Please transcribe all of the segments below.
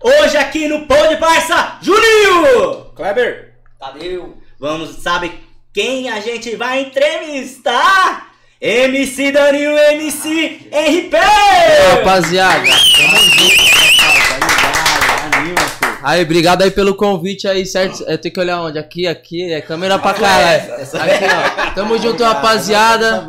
Hoje aqui no Pão de Parça, Juninho! Kleber, Tadeu. Vamos, sabe quem a gente vai entrevistar? MC Daninho, MC RP! Rapaziada, tamo junto, rapaziada, tá ligado? anima, filho. Aí, obrigado aí pelo convite aí, certo? Eu tenho que olhar onde? Aqui, aqui, é câmera pra caralho. Aqui, ó. Tamo junto, rapaziada.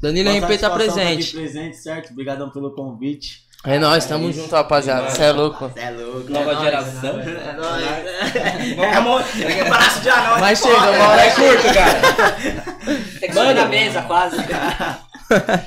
Danilo Nossa RP tá presente. aqui presente, certo? Obrigadão pelo convite. É nóis, tamo junto, rapaziada. Cê é louco. Cê é louco. Nova é nóis, geração. É nóis. É amor. É braço de anão. Mas chega, uma hora é curto, cara. Tem que subir na mesa quase.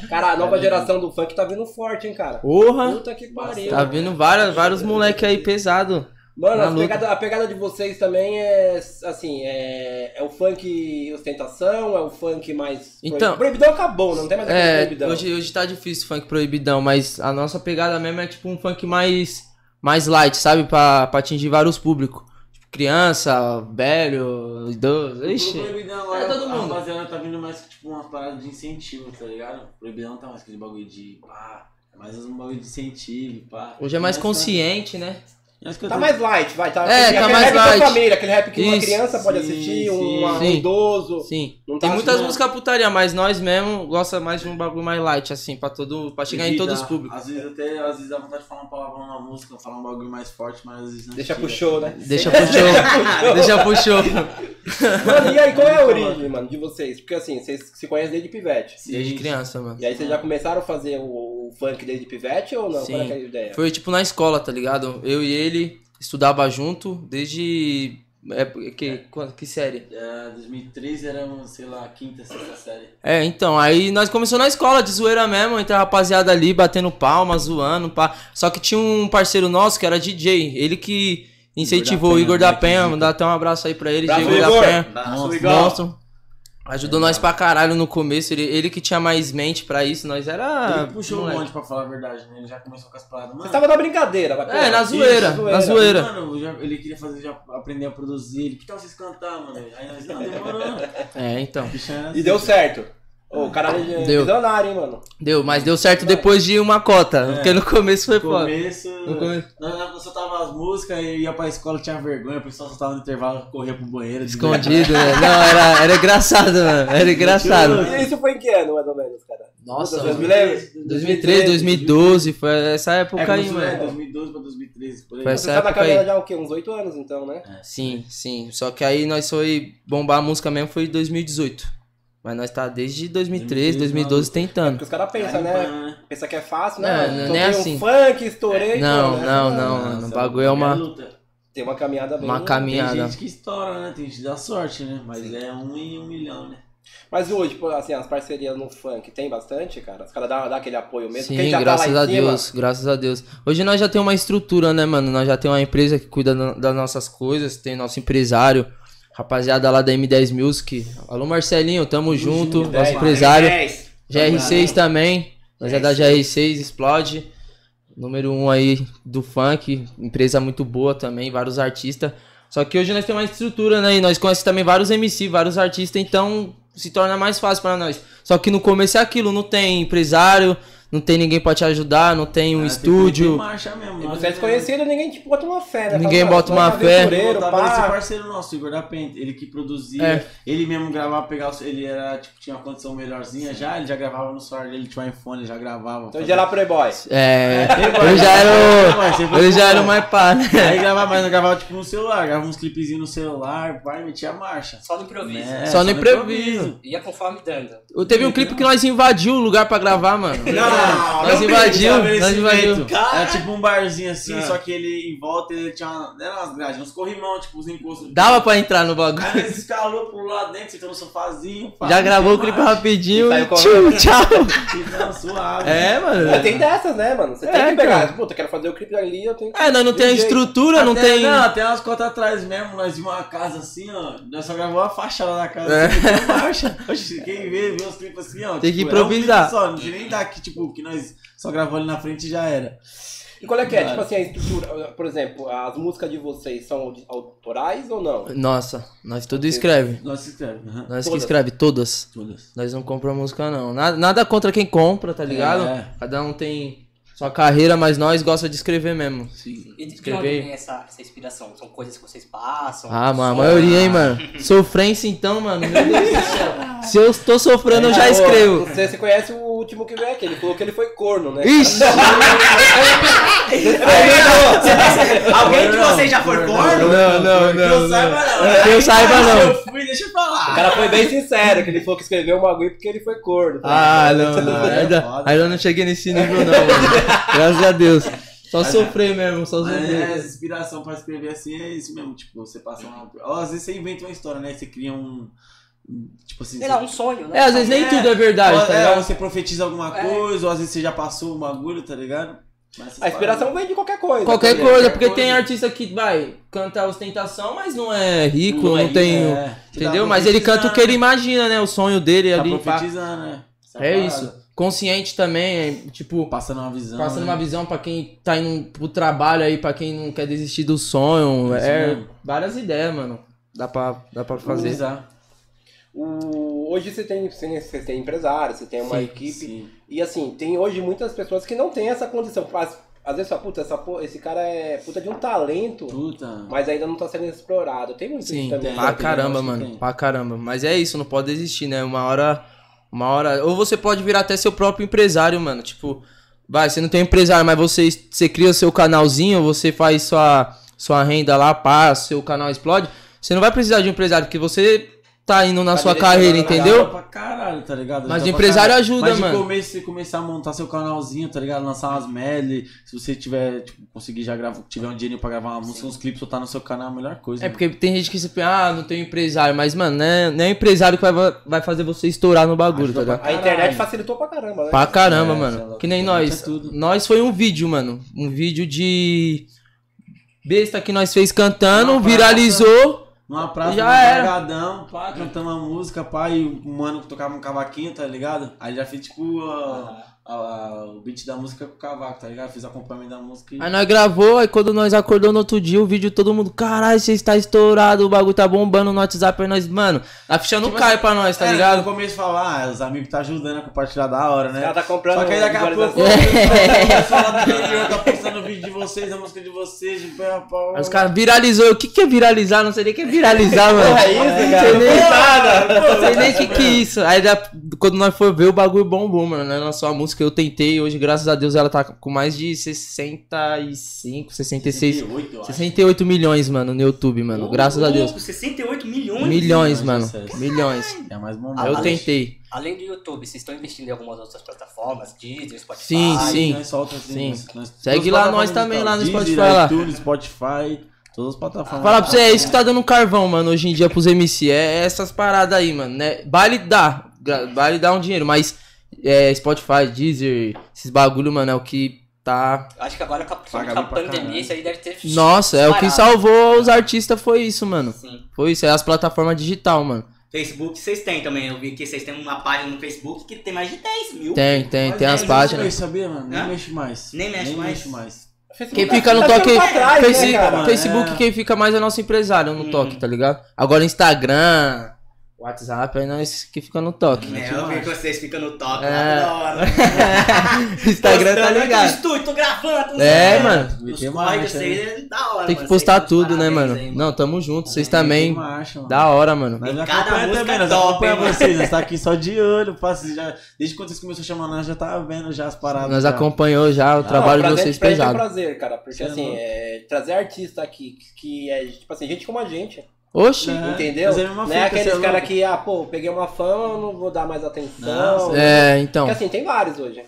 Cara, a nova geração do funk tá vindo forte, hein, cara. Porra. Puta que pariu. Tá vindo vários, vários moleque aí pesado. Mano, pegada, a pegada de vocês também é, assim, é, é o funk ostentação, é o funk mais... Então- Proibidão acabou, não tem mais aquele É, proibidão. hoje, hoje tá difícil funk proibidão, mas a nossa pegada mesmo é tipo um funk mais, mais light, sabe? Pra, pra atingir vários públicos. Tipo, criança, velho, idoso. Ixi. Proibidão agora, É todo a mundo. rapaziada tá vindo mais tipo umas paradas de incentivo, tá ligado? Proibidão tá mais aquele bagulho de pá, é mais um bagulho de incentivo, pá. Hoje é mais consciente, né? Acho que eu Tá tô- mais light, vai. Tá, É, aquele tá rap mais da light. família, aquele rap que uma Isso. criança pode Sim, assistir, sim. um, um Sim. idoso. Sim. Não Tem tá muitas assistindo- músicas putaria, mas nós mesmo gosta mais de um bagulho mais light, assim, pra todo. pra chegar em Vida, todos os públicos. Às vezes até, às vezes dá vontade de falar um palavrão na música, falar um bagulho mais forte, mas às vezes não Deixa chega. pro show, né? Deixa pro show. Deixa pro show. Mano, e aí, qual é a origem, mano, de vocês? Porque assim, vocês se conhecem desde pivete. Desde criança, mano. E aí vocês já começaram a fazer o, o funk desde pivete ou não? Sim. Qual é, é a ideia? Foi tipo na escola, tá ligado? Eu e ele estudava junto desde. É, que, quando- que série? É, 2003 era, sei lá, quinta, sexta série. É, então, aí nós começamos na escola de zoeira mesmo, entre a rapaziada ali, batendo palma, zoando, pá. Só que tinha um parceiro nosso que era DJ, ele que incentivou o Igor da Penha, Penha, mandar até um abraço aí pra ele, Igor da Igor. Penha. Nossa, Igor. Monstro. Ajudou nós pra caralho no começo, ele, ele que tinha mais mente pra isso, nós era. Ele puxou um moleque. monte pra falar a verdade, né? Ele já começou com as paradas. Mano, Você tava na brincadeira, vai É, na zoeira, na zoeira. Mano, já- ele queria fazer, já aprender a produzir. Ele, que tal vocês cantar, mano? Aí nós, não, demorou. É, então. E deu certo. Ô, o caralho é Deu. visionário, hein, mano. Deu, mas deu certo depois de uma cota, É. porque no começo foi No foda. começo, No começo. nós, soltava as músicas e ia pra escola, tinha vergonha, o pessoal só tava no intervalo, corria pro banheiro. Escondido, né? Não, era, era engraçado, mano. Era engraçado. E isso foi em que ano, mais ou menos, cara? Nossa, Vocês me mano. lembram? 2013, 2012, foi essa É, época aí, começou, é, mano. 2012 pra 2013, por aí. Foi Você essa tá na época aí. já há o quê? Uns 8 anos, então, né? Sim, sim. Só que aí nós foi bombar a música mesmo foi em 2018. Mas nós tá desde 2013, 2012 Porque tentando. os caras pensam, né? Pensa que é fácil, É, né? não é Toquei nem um assim. funk, estourei. Não, pô, né? não, não, Nossa, mano. O bagulho é uma. luta. Tem uma caminhada bem... Uma caminhada. Tem gente que estoura, né? Tem gente que dá sorte, né? Mas é um em um milhão, né? Mas hoje, pô, assim, as parcerias no funk tem bastante, cara? Os caras dão, dão aquele apoio mesmo? Sim, tá graças lá a em cima, Deus, graças a Deus. Hoje nós já tem uma estrutura, né, mano? Nós já tem uma empresa que cuida da- das nossas coisas, tem nosso empresário, rapaziada lá da M10 Music. Alô, Marcelinho, tamo junto, M10, nosso empresário. Dez. GR6 também, nós é da GR6, explode. Número 1 um aí do funk, empresa muito boa também, vários artistas. Só que hoje nós temos uma estrutura, né? E nós conhecemos também vários MC, vários artistas, então se torna mais fácil pra nós. Só que no começo é aquilo, não tem empresário, não tem ninguém pra te ajudar, não tem um É, tem estúdio. marcha mesmo. E nós você é desconhecido, ninguém te bota uma fé, né? Ninguém Fala, bota uma é fé. tava esse parceiro nosso, Igor da Pente, ele que produzia, É. ele mesmo gravava, pegava, ele era, tipo, tinha uma condição melhorzinha já, ele já gravava no celular dele, tinha um iPhone, já gravava. Então já era Playboy. É, Playboy, eu já era o. Eu já era o mais pá, né? Aí gravava, mas não gravava tipo no celular, gravava uns clipezinhos no celular, pai, metia marcha. Só no improviso. É, Só no improviso. Ia conforme dando. Eu teve um clipe que nós invadiu o lugar pra gravar, mano. Não, Nós não invadiu, Sabe esse nós evento? Era tipo um barzinho assim, Ah. só que ele em volta ele tinha uma, não era umas grades, uns corrimão, tipo, os encostos. Dava pra entrar no bagulho. Aí nós escalou pro lado dentro, sentou no sofazinho. pá, Já gravou o clipe rapidinho E e tchau, tchau. não, suave. É, mano. Mas tem dessas, né, mano? Você tem É, que pegar. cara. Puta, quero fazer o clipe ali, eu tenho que... É, nós não tem a Tem estrutura, não tem. Não, até umas contas atrás mesmo, nós vimos uma casa assim, ó. Nós só gravamos a fachada da casa É. assim, marcha. Quem vê, vê os clipes assim, ó. Tem que tipo, é um improvisar. só, não tem nem daqui, tipo, que nós só gravamos ali na frente e já era. E qual é que é? Tipo assim, a estrutura... Por exemplo, as músicas de vocês são autorais ou não? Nossa, nós tudo escreve. Nós escreve. aham. Nós que Todas. escreve todas. Todas. Nós não compramos música, não. Nada, nada contra quem compra, tá ligado? É. Cada um tem sua carreira, mas nós gosta de escrever mesmo. E de onde Escrever. vem essa, essa inspiração? São coisas que vocês passam? Ah, mano, a maioria, hein, mano. Sofrência então, mano. Meu Deus do céu. Se eu tô sofrendo, eu já ô, escrevo. Você, você conhece o último que veio aqui, ele falou que ele foi corno, né? Ixi! Alguém de vocês já foi corno? Não, não, Que eu não. saiba, não. Que eu saiba, não. eu fui, deixa eu O falar. cara foi bem sincero, que ele falou que escreveu um bagulho porque ele foi corno. Ah, não, não. É Ainda, ainda não cheguei nesse nível, não, mano. Graças a Deus. Só sofrer mesmo, só é, sofrer. essa inspiração pra escrever assim é isso mesmo. Tipo, você passa uma. Ó, às vezes você inventa uma história, né? Você cria um. Tipo assim. Sei lá, um sonho, né? É, às vezes nem tudo é verdade, ou, tá é, ligado? você profetiza alguma É. coisa, ou às vezes você já passou um bagulho, tá ligado? Mas A inspiração paradas- vem de qualquer coisa. Qualquer tá coisa, ligado? porque tem coisa. artista que vai cantar ostentação, mas não é rico, não, é, tem. é. Entendeu? Mas ele canta o que ele imagina, né? O sonho dele Tá ali. profetizando, né? Essa É parada. isso. Consciente também, é, tipo, Passando uma visão. passando né? uma visão pra quem tá indo pro trabalho aí, pra quem não quer desistir do sonho. Isso É mesmo. várias ideias, mano. Dá pra, dá pra fazer. Valorizar. O- Hoje você tem, você tem empresário, você tem uma Sim, equipe. Sim. E assim, tem hoje muitas pessoas que não têm essa condição. Às, às vezes fala, puta, essa, esse cara é puta de um talento, Puta. mas ainda não tá sendo explorado. Tem muito Sim, isso também. pra caramba, mano. tem. Pra caramba. Mas é isso, não pode desistir, né? Uma hora. Uma hora. Ou você pode virar até seu próprio empresário, mano. Tipo, vai, você não tem um empresário, mas você, você cria o seu canalzinho, você faz sua, sua renda lá, pá, seu canal explode. Você não vai precisar de um empresário, porque você tá indo na Tá sua carreira, entendeu? Pra caralho, tá ligado? Mas pra empresário ajuda, Mas de mano. começo você começar a montar seu canalzinho, tá ligado? Lançar umas medley. Se você tiver, tipo, conseguir já gravar, tiver um dinheiro pra gravar uma música, uns clipes, soltar no seu canal é a melhor coisa. É porque tem gente que se pensa, ah, não tenho empresário, mas, mano, né, não é o empresário que vai, vai fazer você estourar no bagulho, Ajuda tá ligado? A internet facilitou pra caramba, né? Pra caramba, É, mano. lá, Que nem nós. é tudo. Nós foi um vídeo, mano. Um vídeo de besta que nós fez cantando, praça. viralizou. Numa praça, Já num pá, cantando uma música, pá, e o mano tocava um cavaquinho, tá ligado? Aí já fez tipo a- a- a- o beat da música com o cavaco, tá ligado? Fiz acompanhamento da música e. Aí nós gravou, aí quando nós acordou no outro dia, o vídeo todo mundo, caralho, você está estourado, o bagulho tá bombando no WhatsApp, aí nós, mano, a ficha não Tipo cai assim, pra nós, tá É, ligado? No começo falava, ah, os amigos tá ajudando a compartilhar da hora, né? caras tá comprando. Só que aí daqui a pouco o lá do interior tá postando vídeo de vocês, a música de vocês, de pé a pau. Aí os caras viralizou. O que que é viralizar? Não sei nem o que é viralizar, mano. É isso, Não cara. sei nem, Nada. não sei nem o que que é isso. Aí quando nós for ver, o bagulho bombou, mano. Nós lançou a música, eu tentei. Hoje, graças a Deus, ela tá com mais de 65, 66, 68, eu acho. 68 milhões, mano, no YouTube, mano. Graças a Deus. Louco, 68 milhões? Milhões, mano. acessos. Milhões. É mais bombado. Eu tentei. Além do YouTube, vocês estão investindo em algumas outras plataformas? Deezer, Spotify? Sim, sim. nós solta, assim, Sim. nós- nós- Segue lá nós também, lá no Spotify, Deezer, lá. iTunes, Spotify, todas as plataformas. Fala pra você, é isso que tá dando carvão, mano, hoje em dia pros MC. É essas paradas aí, mano, né? Vale dar, gra- vale dar um dinheiro, mas é, Spotify, Deezer, esses bagulho, mano, é o que tá. Acho que agora com a, pandemia isso aí deve ter. Nossa, é o que salvou os artistas, foi isso, mano. Sim. Foi isso, é as plataformas digital, mano. Facebook vocês têm também. Eu vi que vocês têm uma página no Facebook que tem mais de 10 mil. Tem, tem, tem as páginas. isso, sabia, mano? Nem mexe mais. Nem mexe mais. mexe mais. Quem fica no Tá toque. né? Facebook, É. quem fica mais é nosso empresário no Hum. toque, tá ligado? Agora Instagram, WhatsApp, aí nós que fica no toque. É, eu vi que vocês ficam no toque É. lá toda hora. Instagram tá ligado. estúdio, tô gravando. tô É, gravando. mano. Os Meteu corre vocês é da hora, Tem que mano. postar Vocês tudo, né, mano? aí, Não, tamo junto. Vocês É, também. marcha, mano. Da hora, mano. Tem já cada acompanha música também, nós top, acompanha hein, mano? vocês, nós tá aqui só de olho, passa, já, desde quando vocês começaram a chamar nós, já tava vendo já as paradas. Nós já. acompanhou já o Não, trabalho de vocês pra gente É um pesado. prazer, cara, porque é assim, é, trazer artista aqui que é, tipo assim, gente como a gente, Oxi. É, entendeu? é Não é aqueles você é caras que, ah, pô, peguei uma fama, não vou dar mais atenção. Não, É, então. Porque assim, tem vários hoje.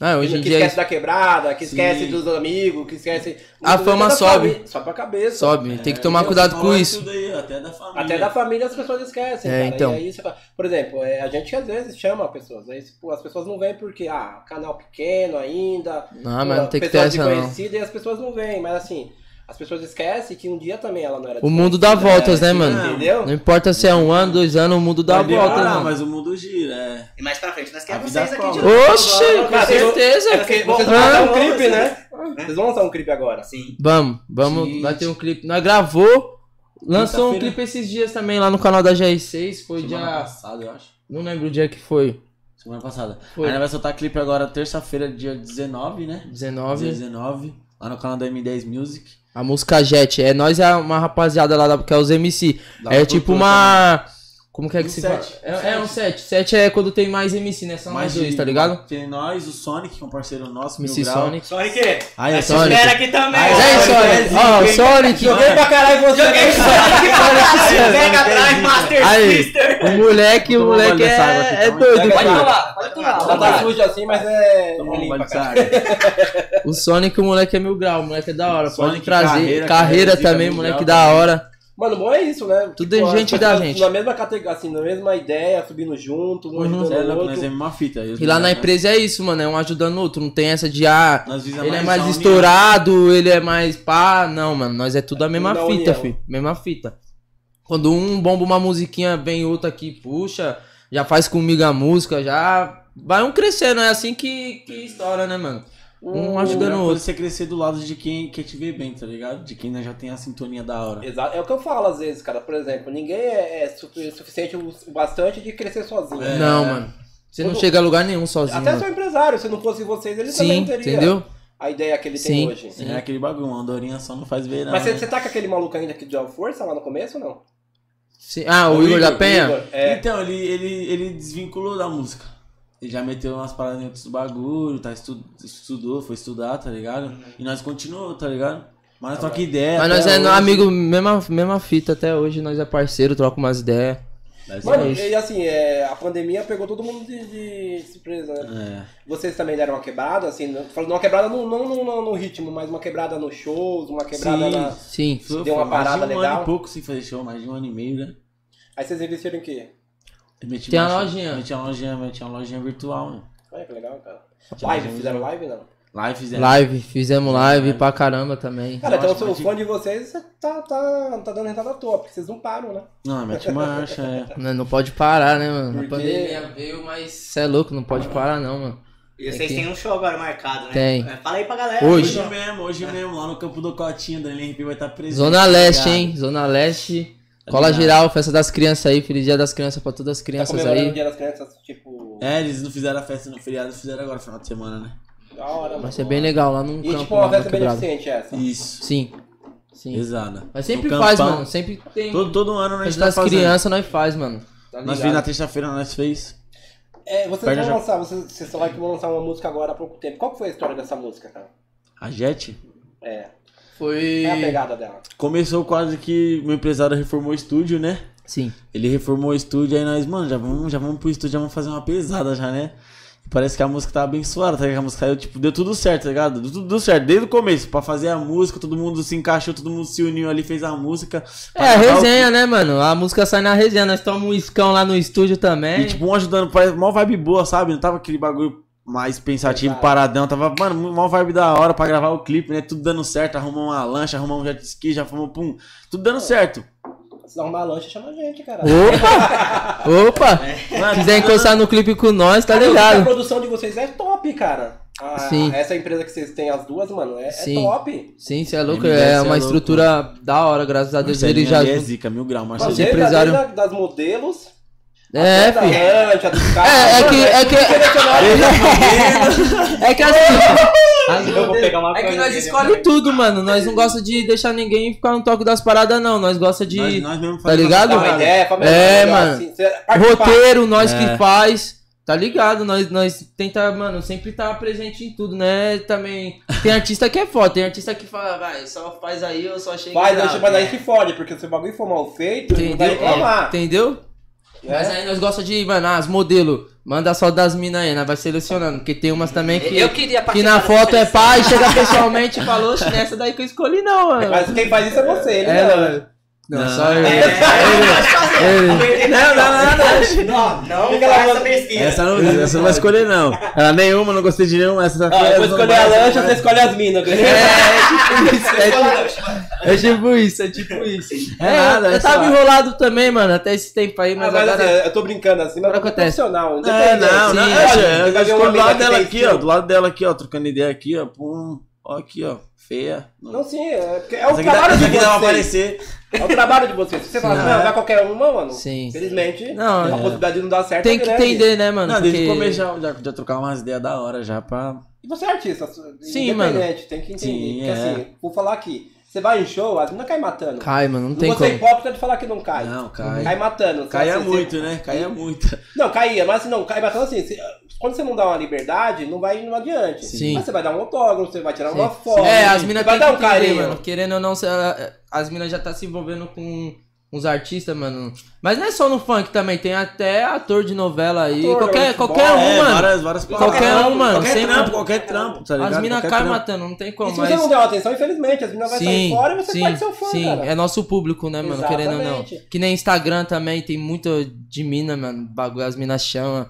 Ah, hoje que em dia esquece da quebrada, que Sim. esquece dos amigos, que esquece. A fama sobe. família- Sobe pra cabeça. sobe. Tem que tomar É, cuidado você com isso. Até da família. Até da família as pessoas esquecem, É, cara. então. E aí você fala- por exemplo, é, a gente às vezes chama pessoas, aí pô, as pessoas não vêm porque, ah, canal pequeno ainda, Ah, pô, mas não tem que ter essa não. e as pessoas não vêm, mas assim, as pessoas esquecem que um dia também ela não era O mundo dá voltas, né, mano? Entendeu? Não importa se é um ano, dois anos, o mundo dá voltas, mano. mas o mundo gira, é. E mais pra frente, nós queremos vocês aqui de novo. Oxi, com certeza. É vocês Ah, vão lançar um clipe, né? Vocês vão lançar um clipe agora. Sim. Vamos, vamos, Gente. vai ter um clipe. Nós gravou, lançou um clipe esses dias também lá no canal da GR6, foi Semana dia... passada, eu acho. Não lembro o dia que foi. Semana passada. Foi. Aí nós vai soltar clipe agora terça-feira, dia 19, né? Dia 19. 19, lá no canal da M10 Music. A música Jet. É nós é uma rapaziada lá da, que é os MC. É tipo produtora uma. Como que é que Um se fala? É, é um set. Set é quando tem mais MC, né? São mais dois, tá ligado? Tem nós, o Sonic, que é um parceiro nosso, MC Mil Grau. Sonic. Sonic, Aí, essa Sonic. espera aqui também. Aí, aí, Sonic? Ó, o Sonic. Joguei pra caralho você. Joguei Sonic pra caralho. Pega atrás, Master Aí, Sister. o moleque, o moleque água aqui, é, é doido, aí. lá, pode tomar. Ela tá sujo assim, mas é. É. O Sonic, o moleque é mil grau, o moleque é da hora. Pode trazer. carreira, também, moleque da hora. Mano, bom é isso, né? Tudo é gente da gente. Na mesma categoria, assim, na mesma ideia, subindo junto, um ajudando Cê é o outro. é uma fita. E lá na nós- empresa é isso, mano. É um ajudando o outro. Não tem essa de, ah, ele é mais mais a união. estourado, ele é mais pá. Não, mano. Nós é tudo a mesma Na fita, união. filho. Mesma fita. Quando um bomba uma musiquinha, vem outro aqui, puxa, já faz comigo a música, já. Vai um crescendo, é assim que, que estoura, né, mano? Um A ajudando melhor o é outro. você crescer do lado de quem quer te ver bem, tá ligado? De quem já tem a sintonia da hora. Exato. É o que eu falo às vezes, cara. Por exemplo, ninguém é, é sufi- suficiente o o bastante de crescer sozinho. É. Não, mano. Você não Quando- chega a lugar nenhum sozinho. Até mano. seu empresário, se não fosse vocês, ele também Sim, não teria entendeu? a ideia que ele Sim. tem hoje. É aquele bagulho, uma andorinha só não faz ver, não. Mas você, né? você tá com aquele maluco ainda que deu força lá no começo ou não? Sim. Ah, o, Igor, da Penha? Igor, é. Então, ele, ele, ele desvinculou da música. Ele já meteu umas paradas em outros bagulho, tá, estu- estudou, foi estudar, tá ligado? E nós continuamos, tá ligado? Mas nós troca ideia. Mas nós é hoje. amigo, mesma, mesma fita até hoje, nós é parceiro, troca umas ideias. Mano, é- e assim, é, a pandemia pegou todo mundo de, de surpresa, né? É. Vocês também deram uma quebrada, assim, não- falando uma quebrada não, não, não, não no ritmo, mas uma quebrada nos shows, uma quebrada Sim. na... Sim. Deu uma foi mais de parada um legal? ano e pouco sem fazer show, mais de um ano e meio, né? Aí vocês investiram em quê? Meti Tem uma- lojinha. Meti uma lojinha, meti uma lojinha virtual, mano. Olha que legal, cara. Live, fizeram live não? Live fizemos. Live, fizemos live Live. pra caramba também. Cara, então o fã de vocês tá, tá, tá dando entrada à toa, porque vocês não param, né? Não, mete marcha, é. Não, não pode parar, né, mano? Porque- A pandemia veio, mas cê é louco, não pode parar não, mano. E vocês Tem que- têm um show agora marcado, né? Tem. É, Fala aí pra galera. Hoje. Hoje mesmo, hoje mesmo, lá no campo do Cotinho, da LRP vai estar presente. Zona tá Leste, hein? Zona Leste. Tá Cola geral, festa das crianças aí, feliz dia das crianças pra todas as Tá crianças o aí. Dia das Crianças, tipo... É, eles não fizeram a festa no feriado, fizeram agora, final de semana, né? Da hora, mano. Vai ser bem legal lá num E campo. tipo uma festa beneficente essa. Isso. Sim. Sim. Exato. Mas sempre No faz, campão. mano. Sempre tem. Todo, todo ano gente Festa tá das crianças nós faz, mano. Tá Nós fizemos na terça-feira, nós fez. É, vocês Perde vão já. lançar, vocês, vocês falaram que vão lançar uma música agora há pouco tempo. Qual que foi a história dessa música, cara? A Jet É, Foi. é a pegada dela. começou quase que meu empresário reformou o estúdio, né? Sim. Ele reformou o estúdio, aí nós, mano, já vamos, já vamos pro estúdio, já vamos fazer uma pesada já, né? E parece que a música tá abençoada, tá ligado? A música saiu, tipo, deu tudo certo, tá ligado? Deu tudo certo, desde o começo, pra fazer a música, todo mundo se encaixou, todo mundo se uniu ali, fez a música. É, a gravar o resenha, né, mano? A música sai na resenha. Nós tomamos um iscão lá no estúdio também. E tipo, um ajudando, parece mó vibe boa, sabe? Não tava aquele bagulho mais pensativo, paradão. Tava, mano, mó vibe da hora pra gravar o clipe, né? Tudo dando certo. Arrumamos uma lancha, arrumamos um jet ski, já fomos, pum. Tudo dando certo. Se arrumar a lancha, chama a gente, cara. Opa! Opa! Mano, Quiser encostar no clipe com nós, tá Cara, vi que A ligado? produção de vocês é top, cara. A- Sim. Essa empresa que vocês têm, as duas, mano, é, é Sim. top. Sim, você é louco. MDS É é uma louco. estrutura da hora, graças a Deus. Ele Marcelinho já. ali é zica, mil graus, Mas Marcelinho. Empresário- desde das modelos, É, filho. carros. É, é mano, que. É que. É que assim. as Eu vou pegar uma É que nós dele, escolhe também. tudo, mano. Nós não gosta de deixar ninguém ficar no toque das paradas, não. Nós gosta de. Nós, nós mesmo tá ligado? Uma ideia, É, melhor, mano. assim. Roteiro, nós É. que faz. Tá ligado? Nós, nós tenta, mano, sempre tá presente em tudo, né? Também. Tem artista que é foda, tem artista que fala, vai, só faz aí, eu só chego. Faz, deixa, mas aí se fode, porque se o bagulho for mal feito, não vai Entendeu? reclamar. Entendeu? Né? Mas aí nós gosta de, mano, as modelos. Manda só das minas aí, nós vai selecionando. Porque tem umas também que. Eu queria Que na foto é pai, chega pessoalmente e falou, "Oxe, nessa daí que eu escolhi não, mano. Mas quem faz isso é você, ele É, mano. Não, Não. só eu. É, Ele. Não, não, não, não. Não, não lá, faz essa pesquisa. Essa não, essa não vai escolher, não. Ela nenhuma, não gostei de nenhuma. Essa Ó, eu vou escolher a lancha, você escolhe as minas. É, tipo isso, é tipo, é tipo isso, é tipo isso. É É, nada, eu é tava enrolado também, mano, até esse tempo aí, mas, Ah, mas agora... assim, eu tô brincando assim, mas é acontece. profissional. É, não, não. É, Olha, eu uma do lado dela aqui, ó. Do lado dela aqui, ó. Trocando ideia aqui, ó. Pum. Ó, aqui, ó. Feia. Não, sim, é, porque é o dá, trabalho de dá pra vocês. aparecer. É o trabalho de vocês. Se você falar, Sim. não, não é qualquer uma, mano. Sim. Infelizmente, Não, a é. possibilidade de não dar certo Tem é que grande. entender, né, mano? Não, desde o Porque- começo já, já, já trocar umas ideias da hora já pra. E você é artista, Sim, independente, tem que entender. Sim, porque é. assim, vou falar aqui, você vai em show, as meninas caem matando. Cai, mano, não tem ser como. hipócrita de falar que não cai. Não, cai. Cai matando. Caía Assim, muito, você- né? Caía muito. Não, caía, mas assim, não, cai matando assim. você- quando você não dá uma liberdade, não vai não adiante. Sim. Mas você vai dar um autógrafo, você vai tirar Sim. uma foto. É, as você minas vai tem que dar um entender, carinho. mano. Querendo ou não, as minas já tá se envolvendo com uns artistas, mano. Mas não é só no funk também, tem até ator de novela aí. Ator, qualquer futebol, qualquer um, é, mano. várias, várias Qualquer um, mano, Qualquer sempre- trampo, qualquer trampo, tá ligado? As minas caem matando, não tem E como. se Mas... você não der uma atenção, infelizmente, as meninas vão sair fora e você sim, perde seu fã, sim. cara. É nosso público, né, mano? Querendo ou não. Exatamente. Que nem Instagram também, tem muito de mina, mano. Bagulho, as minas chamam.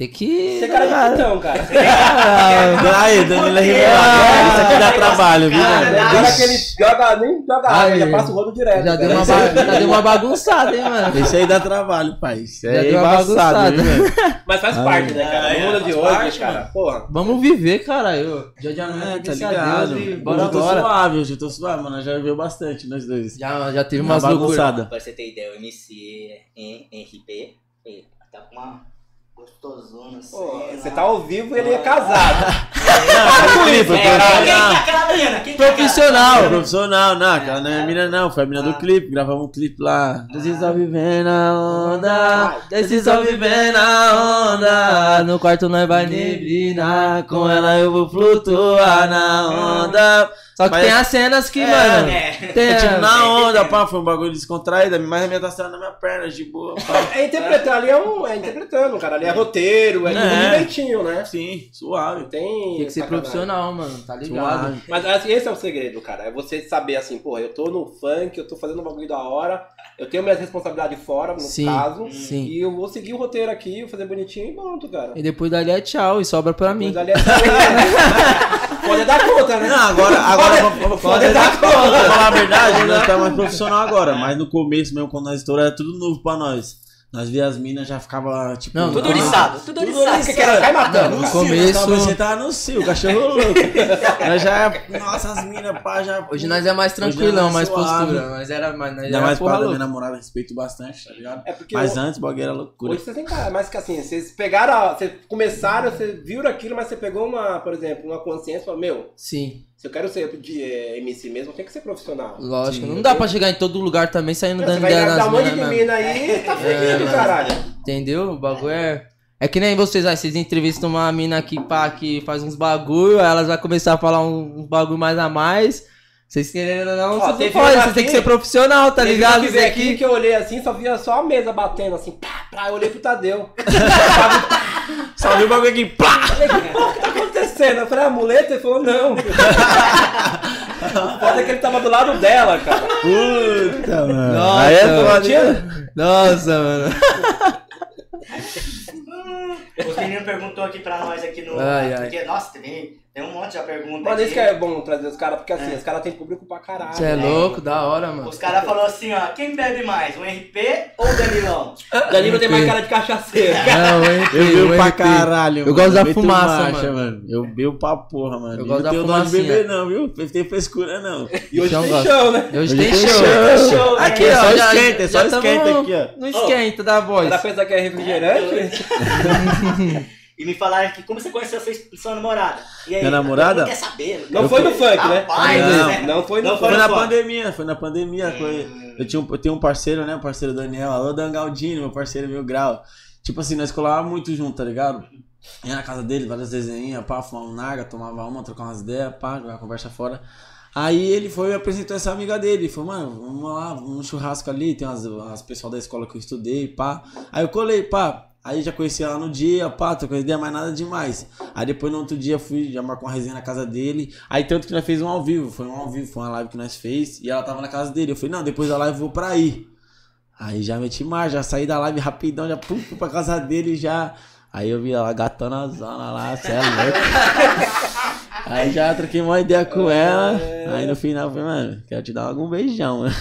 Tem que. Você é cara de putão, cara. Ah, Aí, Danilo Ribeiro, isso aqui dá trabalho, viu, mano? Agora que ele joga, nem joga água, já passa o rodo direto. já, deu cara. uma ba- já deu uma bagunçada, hein, mano? Esse aí dá trabalho, pai. Isso Já aí é deu uma embaçado, bagunçada. viu, velho? Mas faz parte, né, cara? é, No mundo de faz hoje, parte, cara, porra. Vamos viver, caralho. Já já não É, é, tá a ligado. Deus e Hoje bora eu tô suave, hoje eu tô suave, mano. Já viu bastante nós dois. Já, já teve Uma umas loucuras. bagunçada. Pra você ter ideia, o MC em RP, tá com uma gostosona assim. Você tá ao vivo e ele é casado. Não, clipe, eu tô É, é aquela menina? Quem que é aquela Profissional. Profissional, não, aquela não é mina não, foi a mina do clipe, gravamos um clipe lá. Decisão vivendo a onda, decisão vivendo a onda. No quarto nós vai neblina, com ela eu vou flutuar na onda. Só que Mas- tem as cenas que, É, mano. É. Tem, É tipo na onda, pá, foi um bagulho descontraído, mas a minha tá na minha perna, de boa, pá. É interpretar ali, é, um, é interpretando, cara. Ali é roteiro, é, É. tudo direitinho, né? Sim, suave. Tem. Tem que ser sacanagem. profissional, mano, tá ligado? Suave. Mas assim, esse é o segredo, cara. É você saber assim, porra, eu tô no funk, eu tô fazendo um bagulho da hora, eu tenho minhas responsabilidades fora, no Sim, caso. sim. E eu vou seguir o roteiro aqui, vou fazer bonitinho e pronto, cara. E depois dali é tchau e sobra pra mim. Mas ali é Pode dar conta, né? Não, agora, agora vamos, vamos Pode dar conta. vamos falar a verdade, nós tá mais profissional agora, mas no começo mesmo, quando nós estouramos, era tudo novo pra nós. Nós via as minas, já ficava, tipo... Não, Tudo Tudo oriçado, tudo oriçado. Porque ela cai matando. No No cio, começo- Você tava no cio, cachorro louco. nós já, nossa, as minas, pá, já... Hoje nós é mais Hoje é tranquilão, mais mais postura. Mas era mais. Nós Ainda era mais por porra da minha namorada, respeito bastante, tá ligado? É porque Mas eu- antes, era loucura. Hoje você tem cara, mas que assim, vocês pegaram, vocês começaram, vocês viram aquilo, mas você pegou uma, por exemplo, uma consciência e falou, meu, Sim, se eu quero ser de eh, MC mesmo, tem que ser profissional. lógico. Sim. não dá pra chegar em todo lugar também saindo Você dando vai ideia dar nas um monte de mina aí, tá fedido, mano. caralho. Entendeu? O bagulho é. É que nem vocês, aí, vocês entrevistam uma mina aqui, pá, que faz uns bagulho, aí elas vão começar a falar um, um bagulho mais a mais. Vocês querendo ou não, Ó, vocês não teve podem, uma vocês têm que ser profissional, tá Teve ligado? que veio aqui que eu olhei assim, só via só a mesa batendo assim, pá, pá, eu olhei pro Tadeu. Só viu o bagulho aqui, plá! Falei, pô, o que tá acontecendo? Eu falei, a muleta? Ele falou, não. Pode é que ele tava do lado dela, cara. Puta, mano. Nossa, Aí é mano. foda. Nossa, mano. Os meninos perguntou aqui pra nós aqui no. Ai, ai. Porque, nossa, tem, tem um monte de pergunta Mas aqui. isso que é bom trazer os caras, porque assim, os caras têm público pra caralho. Você é né? louco, da hora, mano. Os caras falaram assim, ó, quem bebe mais, o RP ou o Danilão? Danilo tem mais cara de cachaceiro. Não, o RP, Eu bebo pra caralho, Eu gosto da Meto fumaça, marcha, mano. Eu bebo pra porra, mano. Eu gosto não da tenho dó de fumacinha. beber, não, viu? Não tem frescura, não. E hoje tem show, né? Hoje Hoje tem show. show, né? Aqui, é só ó, esquenta, é só esquenta aqui, ó. No esquenta da voz. Ela pensa que é refrigerante. E me falaram que como você conheceu sua, sua namorada? E aí, Minha namorada? Não quer saber. Não foi no funk, né? Rapaz, Não, né? Não foi no Não funk. Foi na pandemia, foi na pandemia. foi- Eu, tinha um, eu tenho um parceiro, né? Um parceiro Daniel, alô Dangaldino, meu parceiro Mil Grau. Tipo assim, nós colávamos muito junto, tá ligado? Ia na casa dele, várias desenhinhas, pá, fumava um naga, tomava uma, trocava umas ideias, pá, jogava conversa fora. Aí ele foi e apresentou essa amiga dele. Falou, mano, vamos lá, um churrasco ali, tem umas, umas pessoal da escola que eu estudei, pá. Aí eu colei, pá. Aí já conheci ela no dia, pá, trocou ideia, mas nada demais. Aí depois no outro dia fui, já marcou uma resenha na casa dele. Aí tanto que nós fez um ao vivo, foi um ao vivo, foi uma live que nós fez. E ela tava na casa dele. Eu falei, não, depois da live eu vou pra aí. Aí já meti mais, já saí da live rapidão, já pum, fui pra casa dele já. Aí eu vi ela gatando a zona lá, cê é louco. Aí já troquei uma ideia com ela. Aí no final eu falei, mano, quero te dar algum beijão, mano.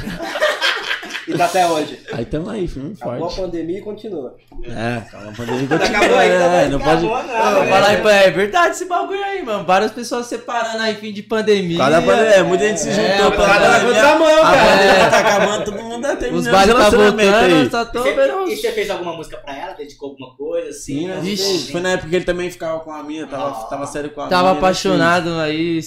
E tá até hoje. Aí tamo aí, firme e Acabou a forte. pandemia e continua. É, calma, a pandemia Acabou continua, ainda, é, mas não pode... acabou, Não, não, né? falar aí, é verdade esse bagulho aí, mano. Várias pessoas separando aí, fim de pandemia. Cada pandemia, é, muita gente se É, juntou pra cada pandemia. contramão, A cara. pandemia tá acabando, todo mundo tá terminando Os bailes tá voltando, aí. tá E todo vendo. E você fez alguma música pra ela? Dedicou alguma coisa assim? Sim, né? Vixe. Foi na época que ele também ficava com a mina, tava, Ah. tava sério com a Tava mina. né, apaixonado aí.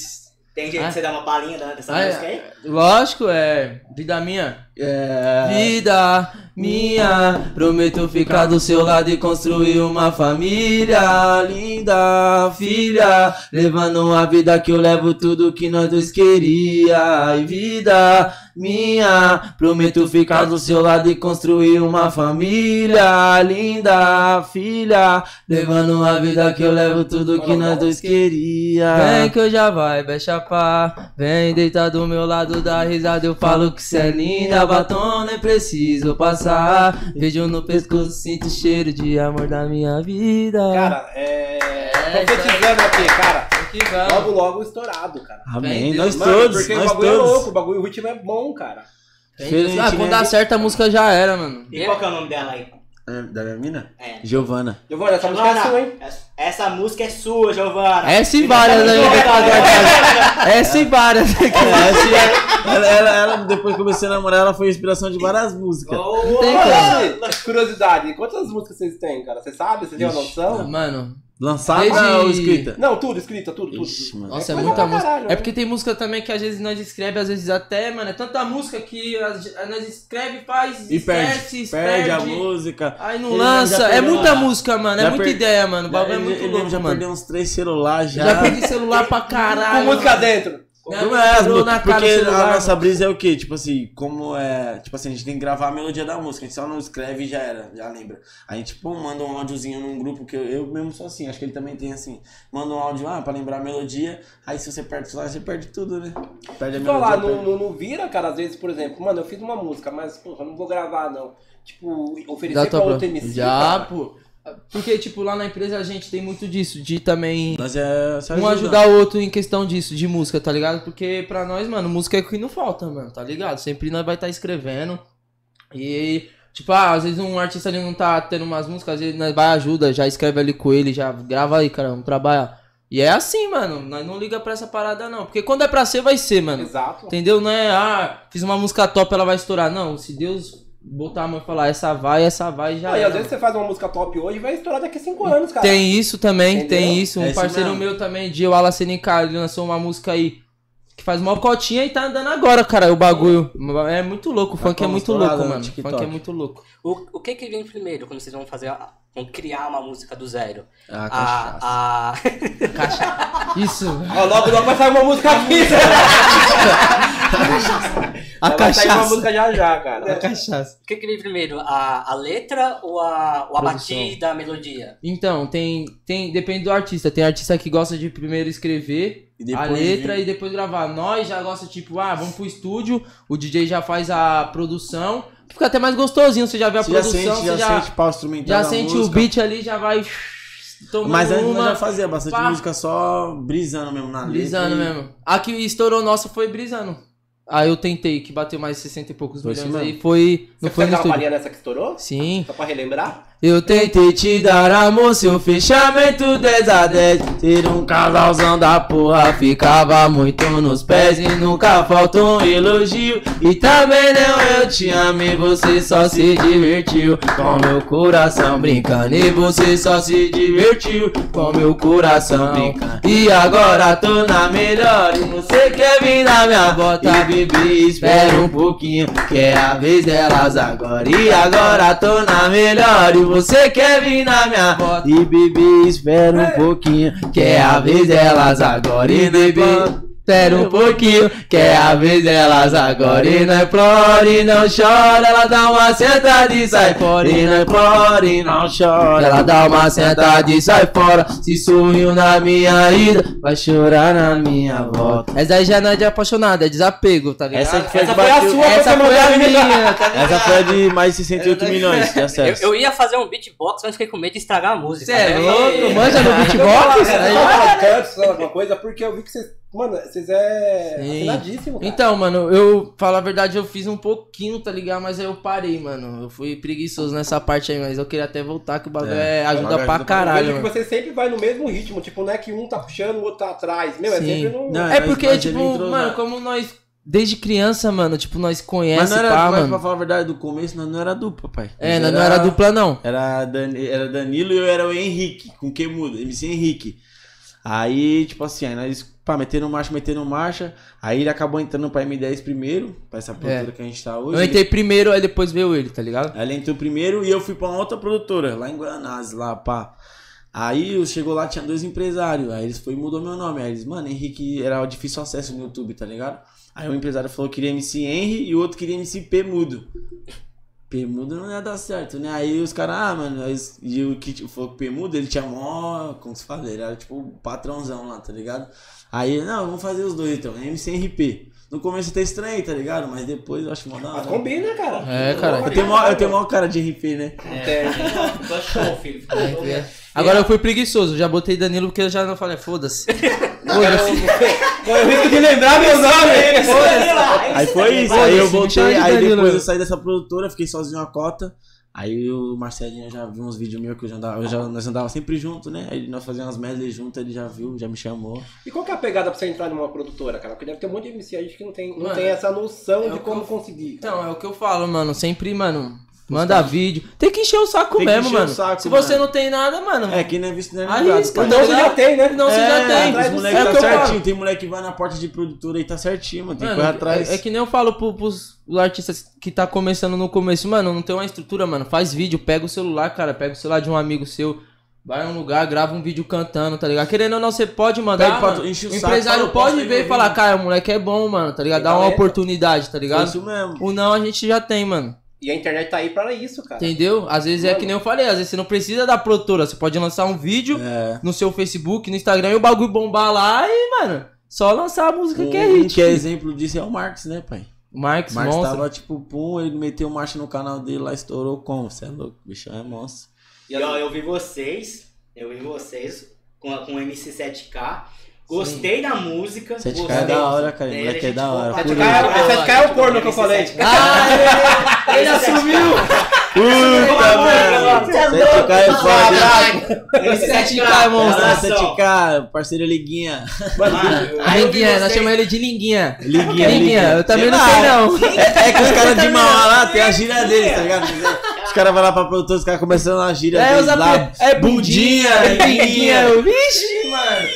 Tem jeito Ah. de você dar uma palhinha dessa Ah, música aí? Lógico, é. Vida minha. É... Vida minha, prometo ficar do seu lado e construir uma família linda, filha, levando uma vida que eu levo tudo que nós dois queria. E vida minha, prometo ficar do seu lado e construir uma família linda, filha, levando uma vida que eu levo tudo que nós dois queria. Vem que eu já vai, vai chapar, vem deitar do meu lado, dá risada, eu falo que cê é linda, batom nem preciso passar, vejo no pescoço, sinto o cheiro de amor da minha vida. Cara, é. É, Profetizando aqui, cara. que vamos. Logo, logo estourado, cara. Amém, nós Mano, todos, porque nós o bagulho é louco, todos. o bagulho, o ritmo é bom, cara. Ah, quando né? dá certo a música já era, mano. E qual que é o nome dela aí? É, Da minha mina? É. Giovana. Giovanna, essa música é Giovana, sua, hein? essa- essa música é sua, Giovana. Essa e Você várias agora. Essa e várias aqui. É, ela, ela, ela, depois que comecei a namorar, ela foi inspiração de várias músicas. Boa. Tem como. Curiosidade, quantas músicas vocês têm, cara? Você sabe? Você tem uma noção? Mano, Lançada Desde- ou escrita? Não, tudo, escrita, tudo, tudo. Ixi, mano. Nossa, é, coisa muita música. caralho, é né? porque tem música também que às vezes nós escreve, às vezes até, mano, é tanta música que nós escreve, faz, E perde. esquece, Perde a perde. música. Aí não lança. já É muita música, mano. É já muita per- ideia, mano. O bagulho é muito ele louco, já mano. perdeu uns três celulares já. Já perdi celular pra caralho. Com música mano. dentro. Amiga é, na cara porque a nossa brisa é o quê? Tipo assim, como é. Tipo assim, a gente tem que gravar a melodia da música, a gente só não escreve e já era, já lembra. A gente, tipo, manda um áudiozinho num grupo que eu, eu mesmo sou assim, acho que ele também tem assim. Manda um áudio ah, pra lembrar a melodia, aí se você perde o celular, você perde tudo, né? Perde a melodia. falar, perde- não, não, não vira, cara, às vezes, por exemplo, mano, eu fiz uma música, mas, porra, não vou gravar, não. Tipo, oferecer Já pra tô outro MC, Já, cara. pô. Porque, tipo, lá na empresa a gente tem muito disso, de também Nós é. um ajuda. ajudar o outro em questão disso, de música, tá ligado? Porque pra nós, mano, música é o que não falta, mano, tá ligado? Sempre nós vai estar escrevendo. E, tipo, ah, às vezes um artista ali não tá tendo umas músicas, às vezes nós vai ajuda, já escreve ali com ele, já grava aí, cara, vamos trabalhar. E é assim, mano, nós não liga pra essa parada não. Porque quando é pra ser, vai ser, mano. Exato. Entendeu? Não é, ah, fiz uma música top, ela vai estourar. Não, se Deus botar a mão e falar, essa vai, essa vai, já Ah, e às vezes você faz uma música top hoje e vai estourar daqui a 5 anos, cara. tem isso também, Entendeu? tem isso. Um É parceiro mesmo. meu também, de o Alacene ele lançou uma música aí que faz mó cotinha e tá andando agora, cara, o bagulho. É muito louco, o Tá funk é como muito louco, no mano. O funk é muito louco. O, o que que vem primeiro quando vocês vão fazer, a- vão criar uma música do zero? Ah, A, cachaça. a... Isso. Ó, logo, logo vai sair uma música aqui. A vai sair uma cachaça. música já já, cara. A cachaça. o que que vem primeiro? A, a letra ou a, ou a Produção. batida, a melodia? Então, tem, tem. Depende do artista. Tem artista que gosta de primeiro escrever a letra vir. e depois gravar. Nós já gosta, tipo, ah, vamos pro estúdio, o DJ já faz a produção. Fica até mais gostosinho, você já vê a Você já produção, sente, você já, já, sente pau instrumental. já sente o música. beat ali, já vai. Tomando Mas antes uma, já fazia bastante pá. música só brisando mesmo na Brisando letra. e- mesmo. A que estourou nossa foi brisando. Aí eu tentei, que bateu mais 60 e poucos Foi isso milhões aí, foi. Não Você foi dar uma estúdio. palhinha nessa que estourou? Sim. Só pra relembrar? Eu tentei te dar amor, seu fechamento 10 a 10 Ser um casalzão da porra, ficava muito nos pés E nunca faltou um elogio. E também não eu te amo e você só se divertiu. Com meu coração brincando E você só se divertiu. Com meu coração brincando. E agora tô na melhor. E você quer vir na minha bota. E bebê, espera um pouquinho Que é a vez delas agora. E agora tô na melhor você quer vir na minha bota? E bebê, espera um pouquinho Que é a vez delas agora. E bebê Espera um pouquinho, que é a vez delas agora E não implora e não chora Ela dá uma sentada e sai fora E não implora e não chora Ela dá uma sentada e sai fora Se sorriu na minha ida Vai chorar na minha volta Essa aí já não é de apaixonada, é desapego, tá ligado? Essa Essa de foi a sua, Essa você foi a minha, tá? Essa foi a de mais de 68 milhões de Eu, acessos. eu ia fazer um beatbox, mas fiquei com medo de estragar a música. Você é louco? Manja no beatbox? Aí já- canto, se alguma coisa, porque eu vi que vocês. Mano, vocês é Sim. afinadíssimo, cara. Então, mano, eu, falar a verdade, eu fiz um pouquinho, tá ligado? Mas aí eu parei, mano. Eu fui preguiçoso nessa parte aí, mas eu queria até voltar, que o bagulho É, é, ajuda pra ajuda caralho, vejo que mano. você sempre vai no mesmo ritmo, tipo, não é que um tá puxando, o outro tá atrás. Meu, é Sim. sempre no. Não, É Mas- porque, mas tipo, mano, na- como nós, desde criança, mano, tipo, nós Mas conhecemos, não era, pá, mas pra falar a verdade, do começo nós não era dupla, pai. É, Nós não, era dupla, não. Era, era Danilo e eu era o Henrique, com quem muda, MC Henrique. Aí, tipo assim, aí nós, pá, metendo marcha, metendo marcha. Aí ele acabou entrando pra M10 primeiro, pra essa produtora que a gente tá hoje. Eu entrei primeiro, aí depois veio ele, tá ligado? Aí ele entrou primeiro e eu fui pra uma outra produtora, lá em Guanás, lá, pá. Aí eu chegou lá, tinha dois empresários. Aí eles foi e mudou meu nome. Aí eles, mano, Henrique era difícil acesso no YouTube, tá ligado? Aí o empresário falou que queria MC Henry e o outro queria MC P Mudo. P Mudo não ia dar certo, né? Aí os caras, ah, mano, e o que falou que P Mudo, ele tinha mó, como se fala, ele era tipo o patrãozão lá, tá ligado? Aí, não, vamos fazer os dois então, MC Henry P. No começo até estranho, tá ligado? Mas depois eu acho mó da Mas hora. combina, cara. É, cara. Eu tenho mó, eu tenho mó cara de RP, né? É, ficou show, filho. Ficou show. É. Agora eu fui preguiçoso, já botei Danilo porque eu já não falei, foda-se. Foi o risco de lembrar meu nome. Aí foi isso, aí eu voltei, aí depois eu saí dessa produtora, fiquei sozinho a cota. Aí o Marcelinho já viu uns vídeos meus que eu já andava, eu já, nós andava sempre junto, né? Aí nós fazíamos umas medley junto, ele já viu, já me chamou. E qual que é a pegada pra você entrar numa produtora, cara? Porque deve ter um monte de MC aí que não tem, não Mano, tem essa noção é de como eu- conseguir. Então, é o que eu falo, mano. Sempre, mano, manda vídeo. Tem que encher o saco Tem que mesmo, mano. saco, Se você mano. não tem nada, mano. É, quem não é visto é Arrisca. Então você já tem, né? Não, você é, já tem. Os do moleques É tá que certinho, tem moleque que vai na porta de produtora e tá certinho, mano. Tem que Mano, correr atrás. É, é que nem eu falo pro, pros artistas que tá começando no começo, mano, não tem uma estrutura, mano. Faz vídeo, pega o celular, cara, pega o celular de um amigo seu, vai num lugar, grava um vídeo cantando, tá ligado? Querendo ou não, você pode mandar. Pra mano. o o saco, empresário fala, pode ver e falar, cara, o moleque é bom, mano, tá ligado? Dá uma oportunidade, tá ligado? isso mesmo. O não a gente já tem, mano. E a internet tá aí pra isso, cara. Entendeu? Às vezes é Mano. que nem eu falei, às vezes você não precisa da produtora, você pode lançar um vídeo É. no seu Facebook, no Instagram e o bagulho bombar lá e, mano, só lançar a música que é Um hit. que é exemplo disso é o Marx, né, pai? Marx, O Marx monstro. tava tipo, pum, ele meteu marcha no canal dele lá, estourou como? Você é louco, o bichão é monstro. E ó, eu vi vocês, eu vi vocês com, com o MC7K. Gostei da música. 7K gostei. é da hora, cara, moleque é gente da hora. Essa cara é o corno que eu falei. Ah, ele assumiu! Puta, mano! 7K é foda. Esse 7K, monstro. Ah, 7K, parceiro Liguinha. Mano, A aí eu vi Linguinha, nós chamamos ele de Linguinha. Liguinha, Linguinha, eu também não Sei lá, não. É, que os caras de Mauá lá tem a gíria deles, tá ligado? Os caras vão lá pra produtora, os caras começando a gíria É, deles usa lá. é bundinha, é linguinha. Vixe, mano.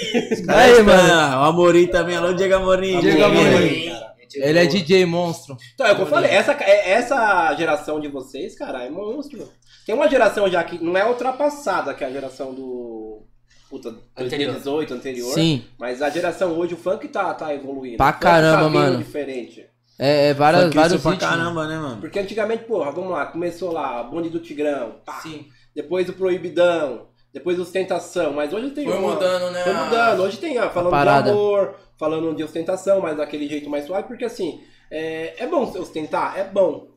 Aí, mano. O Amorim também, alô Diego Amorim. Diego Amorim. Ele é. DJ monstro. Então, é o que eu falei, essa, é- essa geração de vocês, cara, é monstro. Tem uma geração já que não é ultrapassada, que é a geração do. Puta, Anterior. 2018, anterior. Sim. Mas a geração hoje, o funk tá, tá evoluindo. Pra O funk caramba, tá mano. diferente. É, é várias, Vários vários pra ritmos. caramba, né, mano? Porque antigamente, porra, vamos lá, começou lá, bonde do Tigrão, pá. Sim. depois o Proibidão, depois ostentação, mas hoje tem Foi uma- mudando, né? Foi mudando, hoje tem ó, falando de amor, falando de ostentação, mas daquele jeito mais suave, porque assim, é, é bom ostentar, é bom,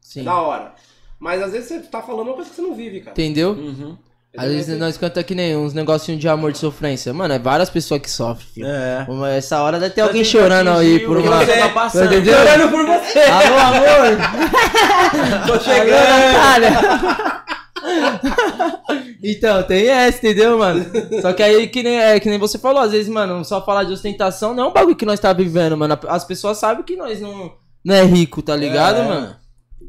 Sim. é da hora. Mas às vezes você tá falando uma coisa que você não vive, cara. Entendeu? Uhum. Às vezes nós cantamos que nem uns negocinhos de amor de sofrência. Mano, é várias pessoas que sofrem, filho. É. Uma- Essa hora deve ter alguém chorando aí por uma. você tá passando. Entendeu? Chorando por você! Alô, amor! Tô Alô, chegando! Natália! então, tem essa, entendeu, mano? Só que aí, que nem, é, que nem você falou, às vezes, mano, só falar de ostentação não é um bagulho que nós tá vivendo, mano. As pessoas sabem que nós não, não é rico, tá ligado, É. mano?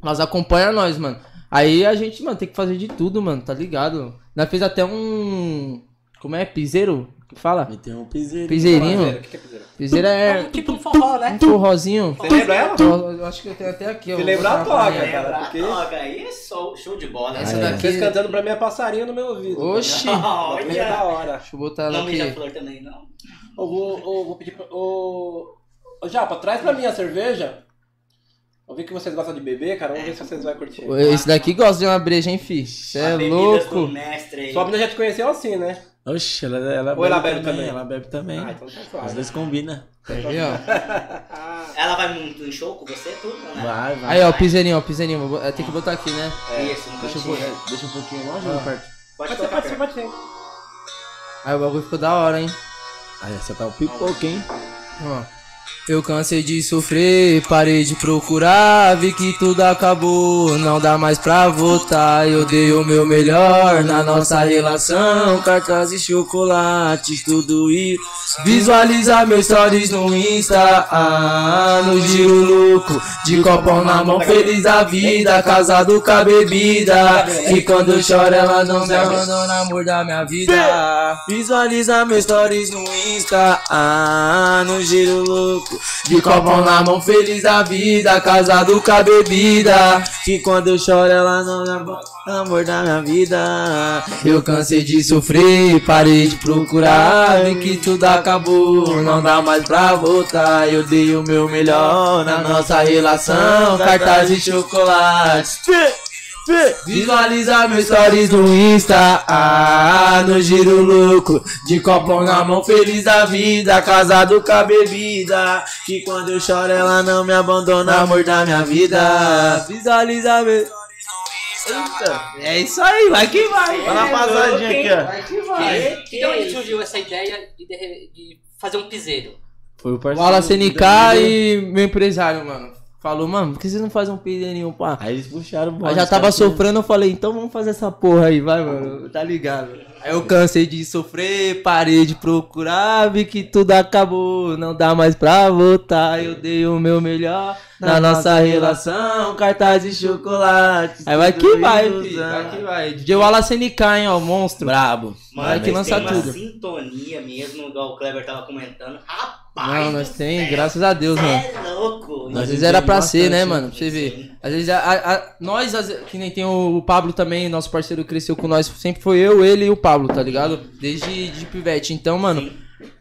Mas acompanha nós, mano. Aí a gente, mano, tem que fazer de tudo, mano, tá ligado? Nós fez até um. Como é? Piseiro? Fala? Meteu um piseiro. Piseirinho? O que que é piseira? Piseiro é. Tipo um forró, né? Um forrozinho. Você lembra ela? Eu acho que eu tenho até aqui, lembrar, botar pra toca, cara. Lembra? porque- Toca aí, show, show de bola. Essa Ah, é. daqui. Vocês cantando pra mim é passarinho no meu ouvido. Oxi. É da Olha. hora. Deixa eu botar ela Não aqui. mija flor também, não. Eu vou, eu vou pedir pra. Ô, ô, Japa, traz pra mim a cerveja. Eu vi que vocês gostam de beber, cara. Vamos ver se vocês vão curtir. Esse daqui gosta de uma breja, hein, fi? Cê é louco. mestre aí. Sua menina já te conheceu assim, né? Oxe, ela, ela, Ou ela bebe também? Ela bebe também. Ah, então tá Às suave. vezes combina. Aí, ó. Ela vai muito em show com você, tudo, né? Vai, vai. Aí, ó, o piseirinho, ó, o piseirinho. Bo- Tem que botar aqui, né? Isso, no Deixa, eu, cantinho. pôr- deixa um pouquinho longe ou perto? Pode Pode ser, pode ser, pode ser. Aí o bagulho ficou da hora, hein? Aí essa tá o pipoca, hein? Ó. Eu cansei de sofrer, parei de procurar, vi que tudo acabou, não dá mais pra voltar. Eu dei o meu melhor na nossa relação, cartas e chocolates, tudo isso. Visualizar meus stories no Insta, ah, no giro louco, de copão na mão, feliz da vida, casado com a bebida. E quando eu choro, ela não me abandona, amor da minha vida. Visualizar meus stories no Insta, ah, no giro louco. De copão na mão, feliz da vida, casado com a bebida. Que quando eu choro, ela não abandona, amor da minha vida. Eu cansei de sofrer, parei de procurar, vi que tudo acabou, não dá mais pra voltar. Eu dei o meu melhor na nossa relação, cartaz e chocolates. Visualizar meus stories no Insta, ah, no giro louco, de copão na mão, feliz da vida, casado com a bebida. Que quando eu choro ela não me abandona, amor da minha vida. Visualizar meus Eita, é isso aí, vai que vai. Vai na passadinha aqui, ó. Vai que vai. E de onde surgiu essa ideia de, fazer um piseiro? Foi o O parceiro. Wallace do NK Danilo. e meu empresário, mano. Falou, mano, por que vocês não fazem um pedrinho, pá? Aí eles puxaram o bode, já tava sofrendo, eu falei, então vamos fazer essa porra aí, vai, mano. Tá ligado? Aí eu cansei de sofrer, parei de procurar, vi que tudo acabou, não dá mais pra voltar. Eu dei o meu melhor na nossa relação, cartaz e chocolate. Aí vai que tudo vai, filho, vai que vai. DJ Wallace NK, hein, ó, monstro. Brabo. Mano, Vai que lança tem uma tudo. sintonia mesmo, igual o Kleber tava comentando. Rapaz! Não, nós tem, céu, graças a Deus, mano. É louco! Às vezes era pra ser, bastante, né, né? mano? Pra você ver. Às vezes, a- a- nós, que nem tem o Pablo também, nosso parceiro cresceu com nós, sempre foi eu, ele e o Pablo, tá ligado? Desde de pivete. Então, mano, Sim.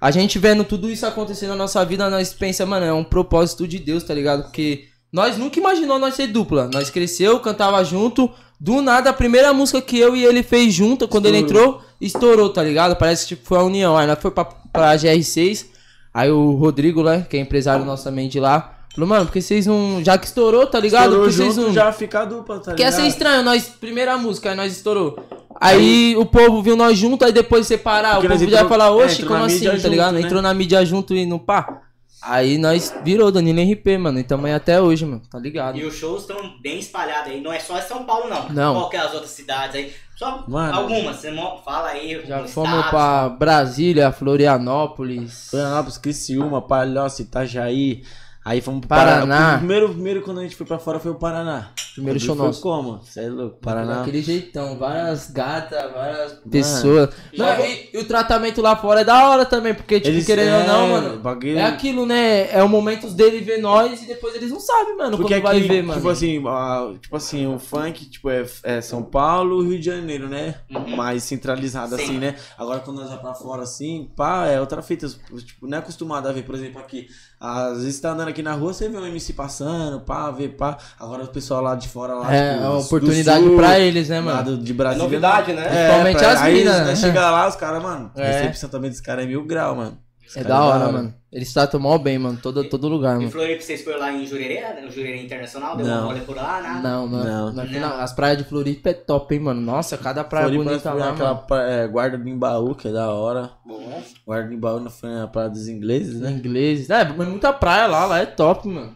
a gente vendo tudo isso acontecer na nossa vida, nós pensa, mano, é um propósito de Deus, tá ligado? Porque nós nunca imaginou nós ser dupla. Nós cresceu, cantava junto. Do nada, a primeira música que eu e ele fez junto, quando ele entrou, estourou, tá ligado? Parece que tipo, foi a união. Aí nós foi pra, pra GR6. Aí o Rodrigo, né, que é empresário nosso também de lá, falou, mano, porque vocês não. Já que estourou, tá ligado? Estourou Porque vocês junto, não. já fica dupla, tá Que ia ligado? ser estranho, nós, primeira música, aí nós estourou. Aí o povo viu nós junto, aí depois separar, o Porque nós povo já ia falar, é, oxe, entrou como assim, tá junto, ligado? né? Entrou na mídia junto e no pá. Aí nós virou Danilo RP, mano, e tamo aí até hoje, mano, tá ligado? E os shows estão bem espalhados aí. Não é só em São Paulo, não. Não. Qualquer as outras cidades aí. Só Mano. algumas. Você fala aí. Já fomos estado. pra Brasília, Florianópolis. Florianópolis, Criciúma, Palhoça, Itajaí. Aí fomos pro Paraná. Paraná. O primeiro, primeiro quando a gente foi pra fora foi o Paraná. Primeiro show foi nosso. como? Você é louco? Paraná. Daquele jeitão, várias gatas, várias pessoas. Não, e, e o tratamento lá fora é da hora também, porque, tipo, Eles- querendo ou é, não, mano, bagulho- é aquilo, né? É o momento dele ver nós e depois eles não sabem, mano, Porque quando vai aqui, ver, mano. tipo assim, a- tipo assim, o funk, tipo, é, é São Paulo Rio de Janeiro, né? Uhum. Mais centralizado Sim. assim, né? Agora quando nós vamos pra fora assim, pá, é outra fita. Tipo, não é acostumado a ver, por exemplo, aqui. Às vezes tá andando aqui na rua, você vê um MC passando, pá, vê, pá. Agora o pessoal lá de fora lá, é, tipo, é uma oportunidade sul, pra eles, né, lá mano? do- de Brasília. É novidade, né? Principalmente pra- as minas, né? né? Chega lá, os caras, mano, a É. recepção também dos caras é mil grau, mano. É caras da hora, mano. Eles tratam mal bem, mano, todo, todo lugar, E mano. Floripa, vocês foram lá em Jurerê, no Jurerê Internacional? Deu Não. uma rolê por lá, nada? Não, não. Não. Na final, as praias de Floripa é top, hein, mano. Nossa, cada praia Floripa, bonita lá, fomos naquela mano. pra- é, guarda do Embaú, que é da hora. Bom. Guarda do Embaú não foi na praia dos ingleses, né? Inglês. É, mas muita praia lá, lá é top, mano.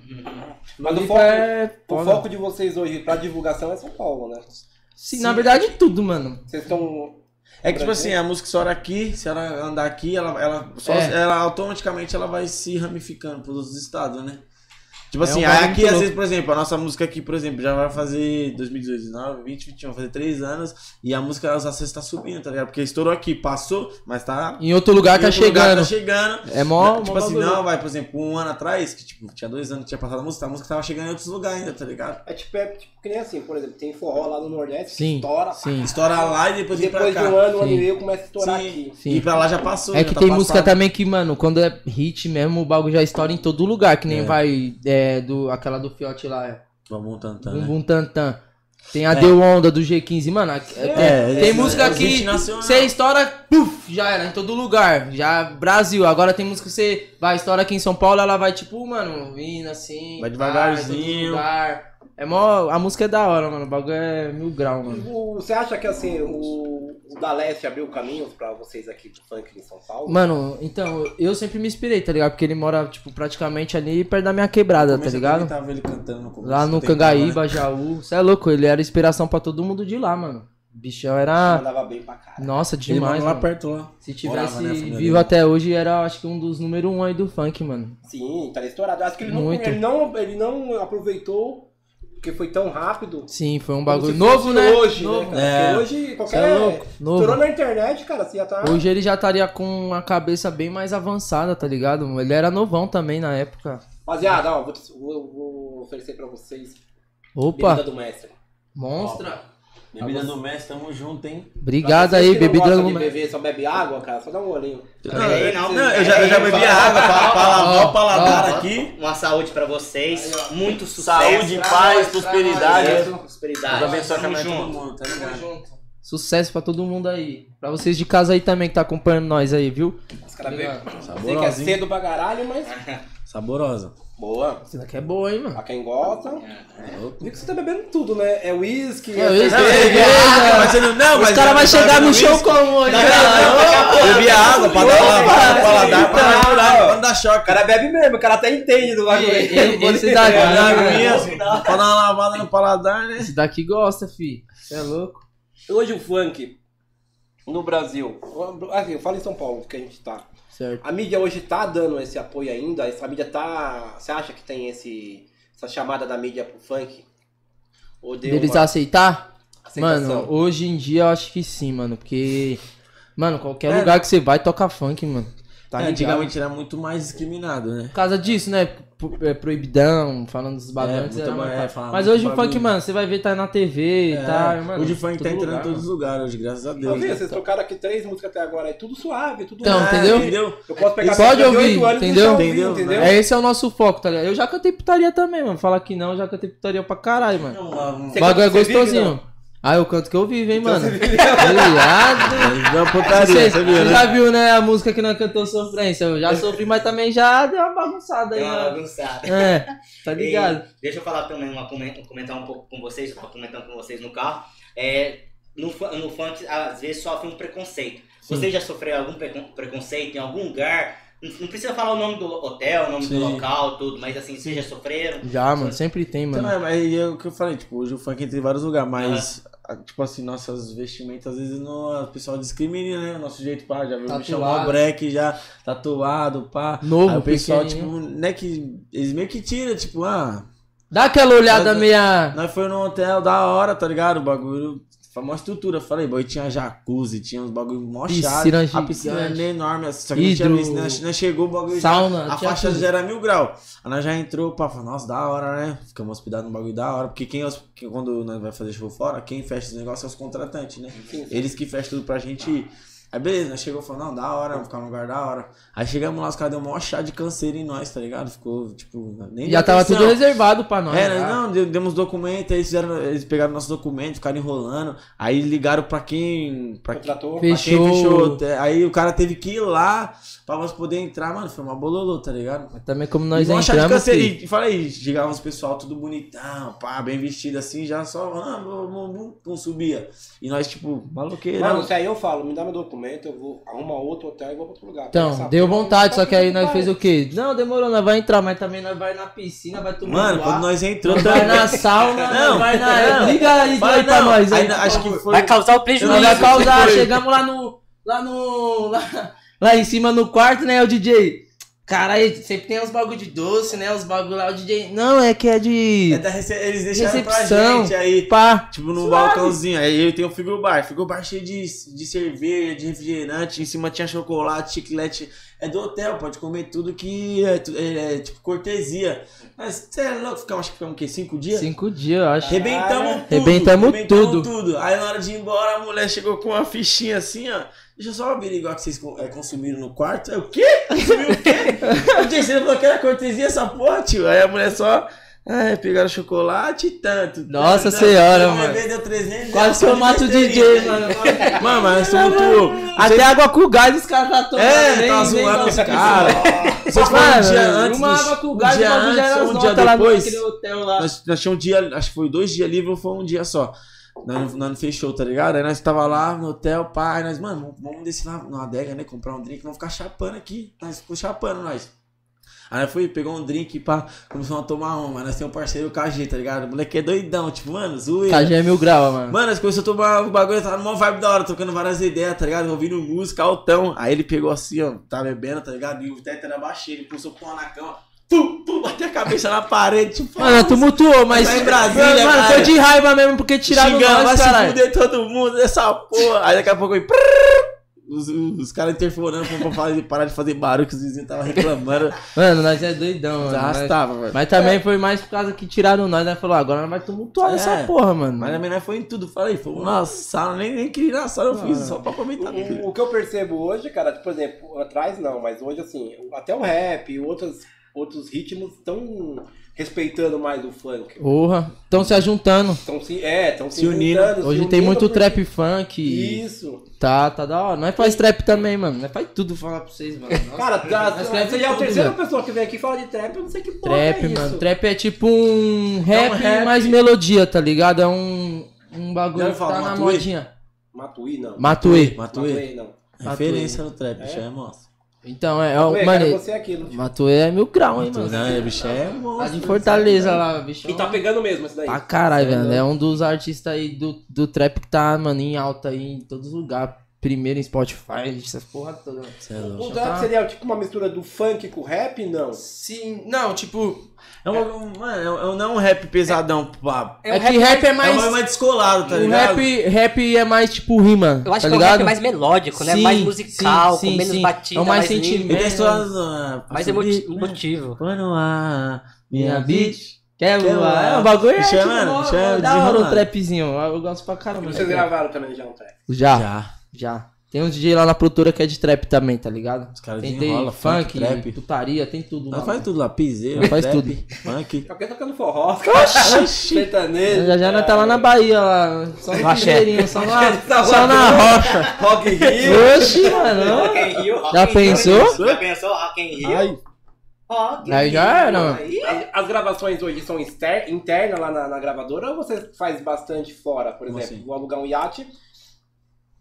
Mas o foco, é o foco de vocês hoje pra divulgação é São Paulo, né? Sim, na verdade, tudo, mano. Vocês estão. É que, tipo assim, a música estoura aqui, se ela andar aqui, ela, ela, só, É. ela automaticamente ela vai se ramificando pros outros estados, né? Tipo É assim, um aí bagulho aqui, às louco. vezes, por exemplo, a nossa música aqui, por exemplo, já vai fazer 2018, 19, 20, 21, vai fazer 3 anos, e a música, os acessos tá subindo, tá ligado? Porque estourou aqui, passou, mas tá... Em outro lugar em tá outro lugar chegando. Tá chegando. É mó. tipo mó assim, bagulho. não, vai, por exemplo, um ano atrás, que tipo, tinha dois anos que tinha passado a música, a música tava chegando em outros lugares ainda, tá ligado? É tipo, é tipo que nem assim, por exemplo, tem forró lá no Nordeste, Sim, que estoura, sim. Estoura lá e depois vem pra depois de cá. um ano, um ano e meio, começa a estourar Sim. aqui. Sim. E pra lá já passou. É já que tá tem música passado. também que, mano, quando é hit mesmo, o bagulho já estoura em todo lugar. Que nem É. vai é, do, aquela do Fiote lá, é. Vamos tantando, Bum né? Tantan. Tem a Deu Onda do G15, mano. tem É, tem é, música é, que nacional. você estoura, puf, já era, em todo lugar. Já Brasil. Agora tem música que você vai, estoura aqui em São Paulo, ela vai tipo, mano, vindo assim. Vai devagarzinho. lugar. É mó. A música é da hora, mano. O bagulho é mil grau, mano. O- Você acha que assim, o, o da Leste abriu caminhos pra vocês aqui do funk em São Paulo? Mano, então, eu sempre me inspirei, tá ligado? Porque ele mora, tipo, praticamente ali perto da minha quebrada, tá eu ligado? também tava ele cantando no começo, Lá no Cangaíba, né? Jaú. Você é louco, ele era inspiração pra todo mundo de lá, mano. O bichão era. Mandava bem pra caralho. Nossa, demais, lá mano. perto lá. Se Morava, tivesse né, a família vivo dele. até hoje, era acho que um dos número um aí do funk, mano. Sim, tá estourado. Acho que ele não, Muito. ele não, ele não aproveitou porque foi tão rápido. Sim, foi um bagulho novo, né? Hoje, novo. né? É. Porque hoje Cê qualquer. é louco, novo. Estourou na internet, cara, você já tá. Hoje ele já estaria com a cabeça bem mais avançada, tá ligado? Ele era novão também na época. Rapaziada, ó, vou, vou, vou oferecer pra vocês Opa, bebida do mestre. monstra. Bebida do mestre, tamo junto, hein? Obrigado aí, não bebida do momento. beber, só bebe água, cara, só dá um olhinho. Aí, não. Não, eu já, eu já bebi água pra, pra lavar o paladar aqui. Uma saúde pra vocês. Muito sucesso. Saúde, paz, prosperidade. Prosperidade. Deus abençoe a todo junto. mundo, tá ligado? Sucesso pra todo mundo aí. Pra vocês de casa aí também que tá acompanhando nós aí, viu? Os caras bebem. Sei que é cedo pra caralho, mas. Saborosa. Boa. Isso daqui é boa, hein, mano? Pra quem gosta. Vi que você tá bebendo tudo, né? É uísque, É uísque, Não, é água, mas você não. Não, Os mas caras vão tava chegar no show como hoje, Bebi água pra dar uma lavada no paladar, pra não pra dar O choque. cara bebe mesmo, o cara até entende do bagulho. Esse daqui- Pra dar pra dar uma lavada no paladar, né? Esse daqui gosta, fi. Você é louco? Hoje o funk no Brasil, assim, eu falo em São Paulo, que a gente tá. Certo. A mídia hoje tá dando esse apoio ainda? Essa mídia tá. Você acha que tem esse, essa chamada da mídia pro funk? Ou deu Deles uma aceitar? aceitação? Mano, hoje em dia eu acho que sim, mano. Porque, mano, qualquer É. lugar que você vai toca funk, mano. Tá É, ligado? antigamente era muito mais discriminado, né? Por causa disso, né? Pro- é, proibidão, falando dos bagulhos. muito era ba- mais é, falar Mas hoje o funk, mano, você vai ver, tá na TV e É, tá. Mano, hoje o funk tá entrando lugar, em todos os mano. lugares hoje, graças a Eu Deus. vi, né? vocês tocaram aqui três músicas até agora, é tudo suave, tudo Então, entendeu? Entendeu? Eu posso pegar Pode ouvir, entendeu? ouvir, Entendeu? entendeu? É, esse é o nosso foco, tá ligado? Eu já cantei putaria também, mano. Fala que não, eu já cantei putaria pra caralho, mano. Não, O Você bagulho é gostosinho. Ah, eu canto que eu vivo, hein, mano. você vive. Obrigado. É putaria, Você, você viu, você né? já viu, né, a música que nós cantou Sofrência? Eu já sofri, mas também já deu uma bagunçada aí, Deu uma bagunçada. É, tá ligado? E deixa eu falar também, uma, comen- comentar um pouco com vocês, eu tava comentando com vocês no carro. É, no, no funk, às vezes, sofre um preconceito. Vocês já sofreram algum precon- preconceito em algum lugar? Não, precisa falar o nome do hotel, o nome do Sim. local, tudo, mas assim, vocês já sofreram? Já, mano, sempre tem, Então, mano. é, mas é o que eu falei, tipo, hoje o funk entra em vários lugares, mas, a- tipo assim, nossas vestimentas, às vezes não, o pessoal discrimina, né? O nosso jeito, pá, já viu me Tatuado. chamar break, já tatuado, pá. Novo, Aí o pessoal, tipo, né, que eles meio que tiram, tipo, ah, Dá aquela olhada Mas- meia. nós foi num hotel da hora, tá ligado? O bagulho, foi uma estrutura, falei, boy, tinha jacuzzi, tinha uns bagulho mó Piscina chato. A gigante. piscina era enorme, assim, só que não tinha Hidro- piscina, nós- nós chegou o bagulho já- Sauna, A tinha faixa tudo. já era mil graus. Aí nós já entrou, pá, falou, nossa, da hora, né? Ficamos hospedados num bagulho da hora. Porque quem, que quando nós vai fazer show fora, quem fecha os negócios é os contratantes, né? Sim, sim. Eles que fecham tudo pra gente ir. Aí beleza, nós chegou e falou, não, da hora, vamos ficar num lugar da hora. Aí chegamos lá, os caras deu um maior chá de canseiro em nós, tá ligado? Ficou, tipo, nem Já tava atenção. tudo reservado pra nós. É, já. não, demos documentos, aí eles, fizeram, eles pegaram nossos documentos, ficaram enrolando, aí ligaram pra quem. Pra quem Contratou. pra quem Fechou. fechou. Aí o cara teve que ir lá pra nós poder entrar, mano. Foi uma bololô, tá ligado? Mas também como nós e vão achar de entramos. canseiro. filho. E fala aí, chegava os pessoal tudo bonitão, pá, bem vestido assim, já só, ah, bum, bum, bum, bum, subia. E nós, tipo, maloqueirão. Mano, se aí eu falo, me dá meu documento, eu vou arrumar outro hotel e vou pra outro lugar. Então, essa deu vontade, tá só que aí nós fez o quê? Não, demorou, nós vai entrar, mas também nós vai na piscina, vai tomar Mano, quando nós entrou nós vai na sauna, Não, vai na... não. Liga aí, aí pra não, nós aí. acho que foi. Vai causar o prejuízo. Vai causar, chegamos lá no... Lá no... Lá, lá em cima no quarto, né, o DJ... Caralho, sempre tem uns bagulho de doce, né, os bagulho lá, o DJ... Não, é que é de... É da rece- Eles deixaram pra Recepção. gente aí. Pá, Tipo, num Suave. balcãozinho. Aí eu tenho o frigobar. Frigobar cheio de, de cerveja, de refrigerante. Em cima tinha chocolate, chiclete. É do hotel, pode comer tudo que é, é, é, tipo cortesia. Mas você é louco, ficamos, acho que ficamos o quê? Cinco dias? cinco dias, eu acho. Rebentamos tudo. Rebentamos tudo. Aí na hora de ir embora, a mulher chegou com uma fichinha assim, ó. Deixa eu só averiguar que vocês é, consumiram no quarto. Aí, o quê? Consumiu o quê? Eu disse, você falou que era cortesia essa porra, tio. Aí a mulher só. É, pegaram chocolate e tanto. Nossa Não, senhora, mano. Vendeu 300 Quase que eu mato o DJ, mano. Mano, mas tumultuou. Até água com gás os caras tá tomando. É, nem- tá zoando os caras. Vocês foram um dia antes. uma água com um gás, dia já era antes, as um dia depois. naquele hotel lá. Nós, nós tínhamos um dia, acho que foi dois dias livre ou foi um dia só. Nós, nós não fechou, tá ligado? Aí nós tava lá no hotel, pai, nós, mano, vamos- descer lá na adega, né? Comprar um drink, vamos ficar chapando aqui. Nós ficou chapando nós. Aí nós foi, pegou um drink, pá, começamos a tomar uma. Nós temos um parceiro, o KG, tá ligado? O moleque é doidão, tipo, mano, zoeira. KG é mil grau, mano. Mano, nós começamos a tomar o bagulho, tava numa vibe da hora, trocando várias ideias, tá ligado? Ouvindo música, altão. Aí ele pegou assim, ó, tá bebendo, tá ligado? E o teto era baixinho, ele pulsou pão na cama. Pum, pum, bateu a cabeça na parede, tipo, Mano, tumultuou, mas. Tá em Brasília, mano, cara. foi de raiva mesmo porque tiraram xingando, vai se fuder todo mundo dessa porra. Aí daqui a pouco eu... Os, os caras interfonando pra fazer- parar de fazer barulho, que os vizinhos estavam reclamando. Mano, nós é doidão, mano. Mas, Arrastava, mano. mas também foi mais por causa que tiraram nós, né? Falou, agora nós vai tumultuar É. essa porra, mano. Mas também nós foi em tudo. Falei, fomos na sala, nem, nem queria ir na sala, eu fiz só pra aproveitar. O, o que eu percebo hoje, cara, por exemplo, atrás não, mas hoje assim, até o rap e outros, outros ritmos estão respeitando mais o funk. Porra, estão se ajuntando. Estão se, é, estão se, Se unindo. juntando, se Hoje tem unindo muito porque- trap funk. Isso. Tá, tá da hora. Nós faz trap também, mano. Nós faz tudo falar pra vocês, mano. Nossa, Cara, tá, você já é a tudo, terceira pessoa que vem aqui e fala de trap, eu não sei que porra Trap, é mano. isso. Trap é tipo um rap, rap. mais melodia, tá ligado? É um, um bagulho Já que fala tá na Matuê? modinha. Matuí, não. Matuê. Matuí, não. Referência no trap, bicho, é monstro. Então, é, é Matuê, o. cara, Mano, você é aquilo. tipo. Matuê é mil grau, hein, mano. Não, é, bicho, é Tá monstro. de Fortaleza lá, bicho. E tá pegando mesmo isso daí. Pra caralho, é velho. É um dos artistas aí do, do trap que tá, mano, em alta aí em todos os lugares. Primeiro em Spotify, essas porra toda. É. O trap seria tipo uma mistura do funk com rap? Não. Sim, não, tipo. É um, mano, é um- não é um rap pesadão, pá. É, que rap é É mais. mais, mais descolado, tá o ligado? rap, rap é mais tipo rima. Eu acho tá que é um rap mais melódico, né? Sim, mais musical, sim, com sim, menos sim. batida, É o mais mais sentimento. ah, mais né? emotivo. Quando a minha beat. Quer voar? É, o bagulho é, é, tipo, é hora o desenrolado. trapzinho. Eu eu gosto pra caramba. Vocês gravaram também já um trap. Já, Já. Já. Tem uns DJ lá na produtora que é de trap também, tá ligado? Os caras Tem, desenrolam, tem funk, funk, trap. putaria, tem tudo. Lá, faz mano. tudo lá, piseiro, faz trap, tudo. funk. Alguém tocando forró. Oxi. Sertanejo. Já já nós tá lá na Bahia, lá. Só no. Pinheirinho, só na, Tá só na rocha. Rock in Rio. Oxi, mano. Rock in Rio, Rock Já pensou? Já pensou Rock in Rio? Ai, Rock Aí já era, As, as gravações hoje são internas lá na, na gravadora ou você faz bastante fora? Por Como exemplo, assim? vou alugar um iate,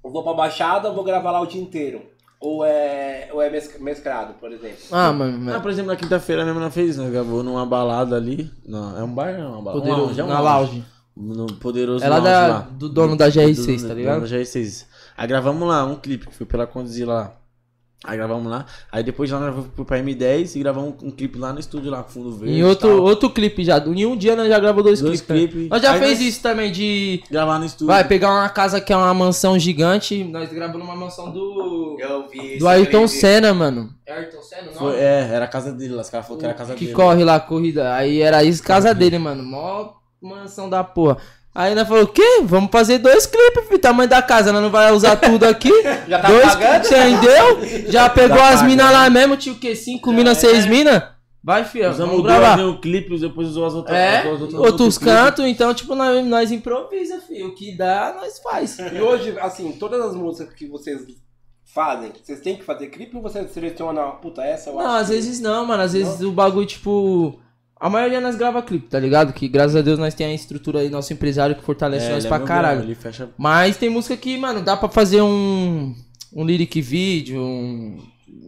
eu vou pra Baixada, eu vou gravar lá o dia inteiro. Ou é, ou é mes- mesclado, por exemplo. Ah, mano. Não, mano. por exemplo, na quinta-feira mesmo nós fez, nós gravou numa balada ali. Não, é um bar, não, é uma balada. Poderoso, um lounge, é um na lounge. lounge. No poderoso É lá lounge da- lá. do dono da GR6, Do- tá do ligado? dono Da GR6. Aí gravamos lá um clipe que foi pela conduzir lá. Aí gravamos lá. Aí depois lá nós fomos pra M10 e gravamos um, clipe lá no estúdio lá com fundo verde. Em outro, tal. outro clipe já. Em um dia nós já gravou dois, Dois clipes. né? clipes. Nós já Aí fez nós- isso também de. Gravar no estúdio. Vai pegar uma casa que é uma mansão gigante. Nós gravamos numa mansão do. Eu vi isso, Do Ayrton vi. Senna, mano. É Ayrton Senna, não? Foi- é, era a casa dele lá. Os caras falaram que era a casa que dele. corre lá a corrida. Aí era isso, casa dele, mano. Mó mansão da porra. Aí nós falou, o quê? Vamos fazer dois clipes, filho. Tamanho da casa, nós não vai usar tudo aqui. Já tá dois pagando? entendeu? Já pegou Tá as minas lá mesmo, tinha o quê? Cinco minas, seis minas? Vai, filho. Usamos Vamos gravar. no clipe, depois usou as outras. É, as outras- outros cantos, então, tipo, nós, nós improvisa, filho. O que dá, nós faz. E hoje, assim, todas as músicas que vocês fazem, vocês têm que fazer clipe ou você seleciona, puta, essa eu Não, acho às que- vezes não, mano. Às vezes o bagulho, tipo. A maioria nós grava clipe, tá ligado? Que graças a Deus nós tem a estrutura aí, nosso empresário que fortalece É, nós ele é pra meu caralho. fecha. Mas tem música que, mano, dá pra fazer um. Um lyric vídeo, um.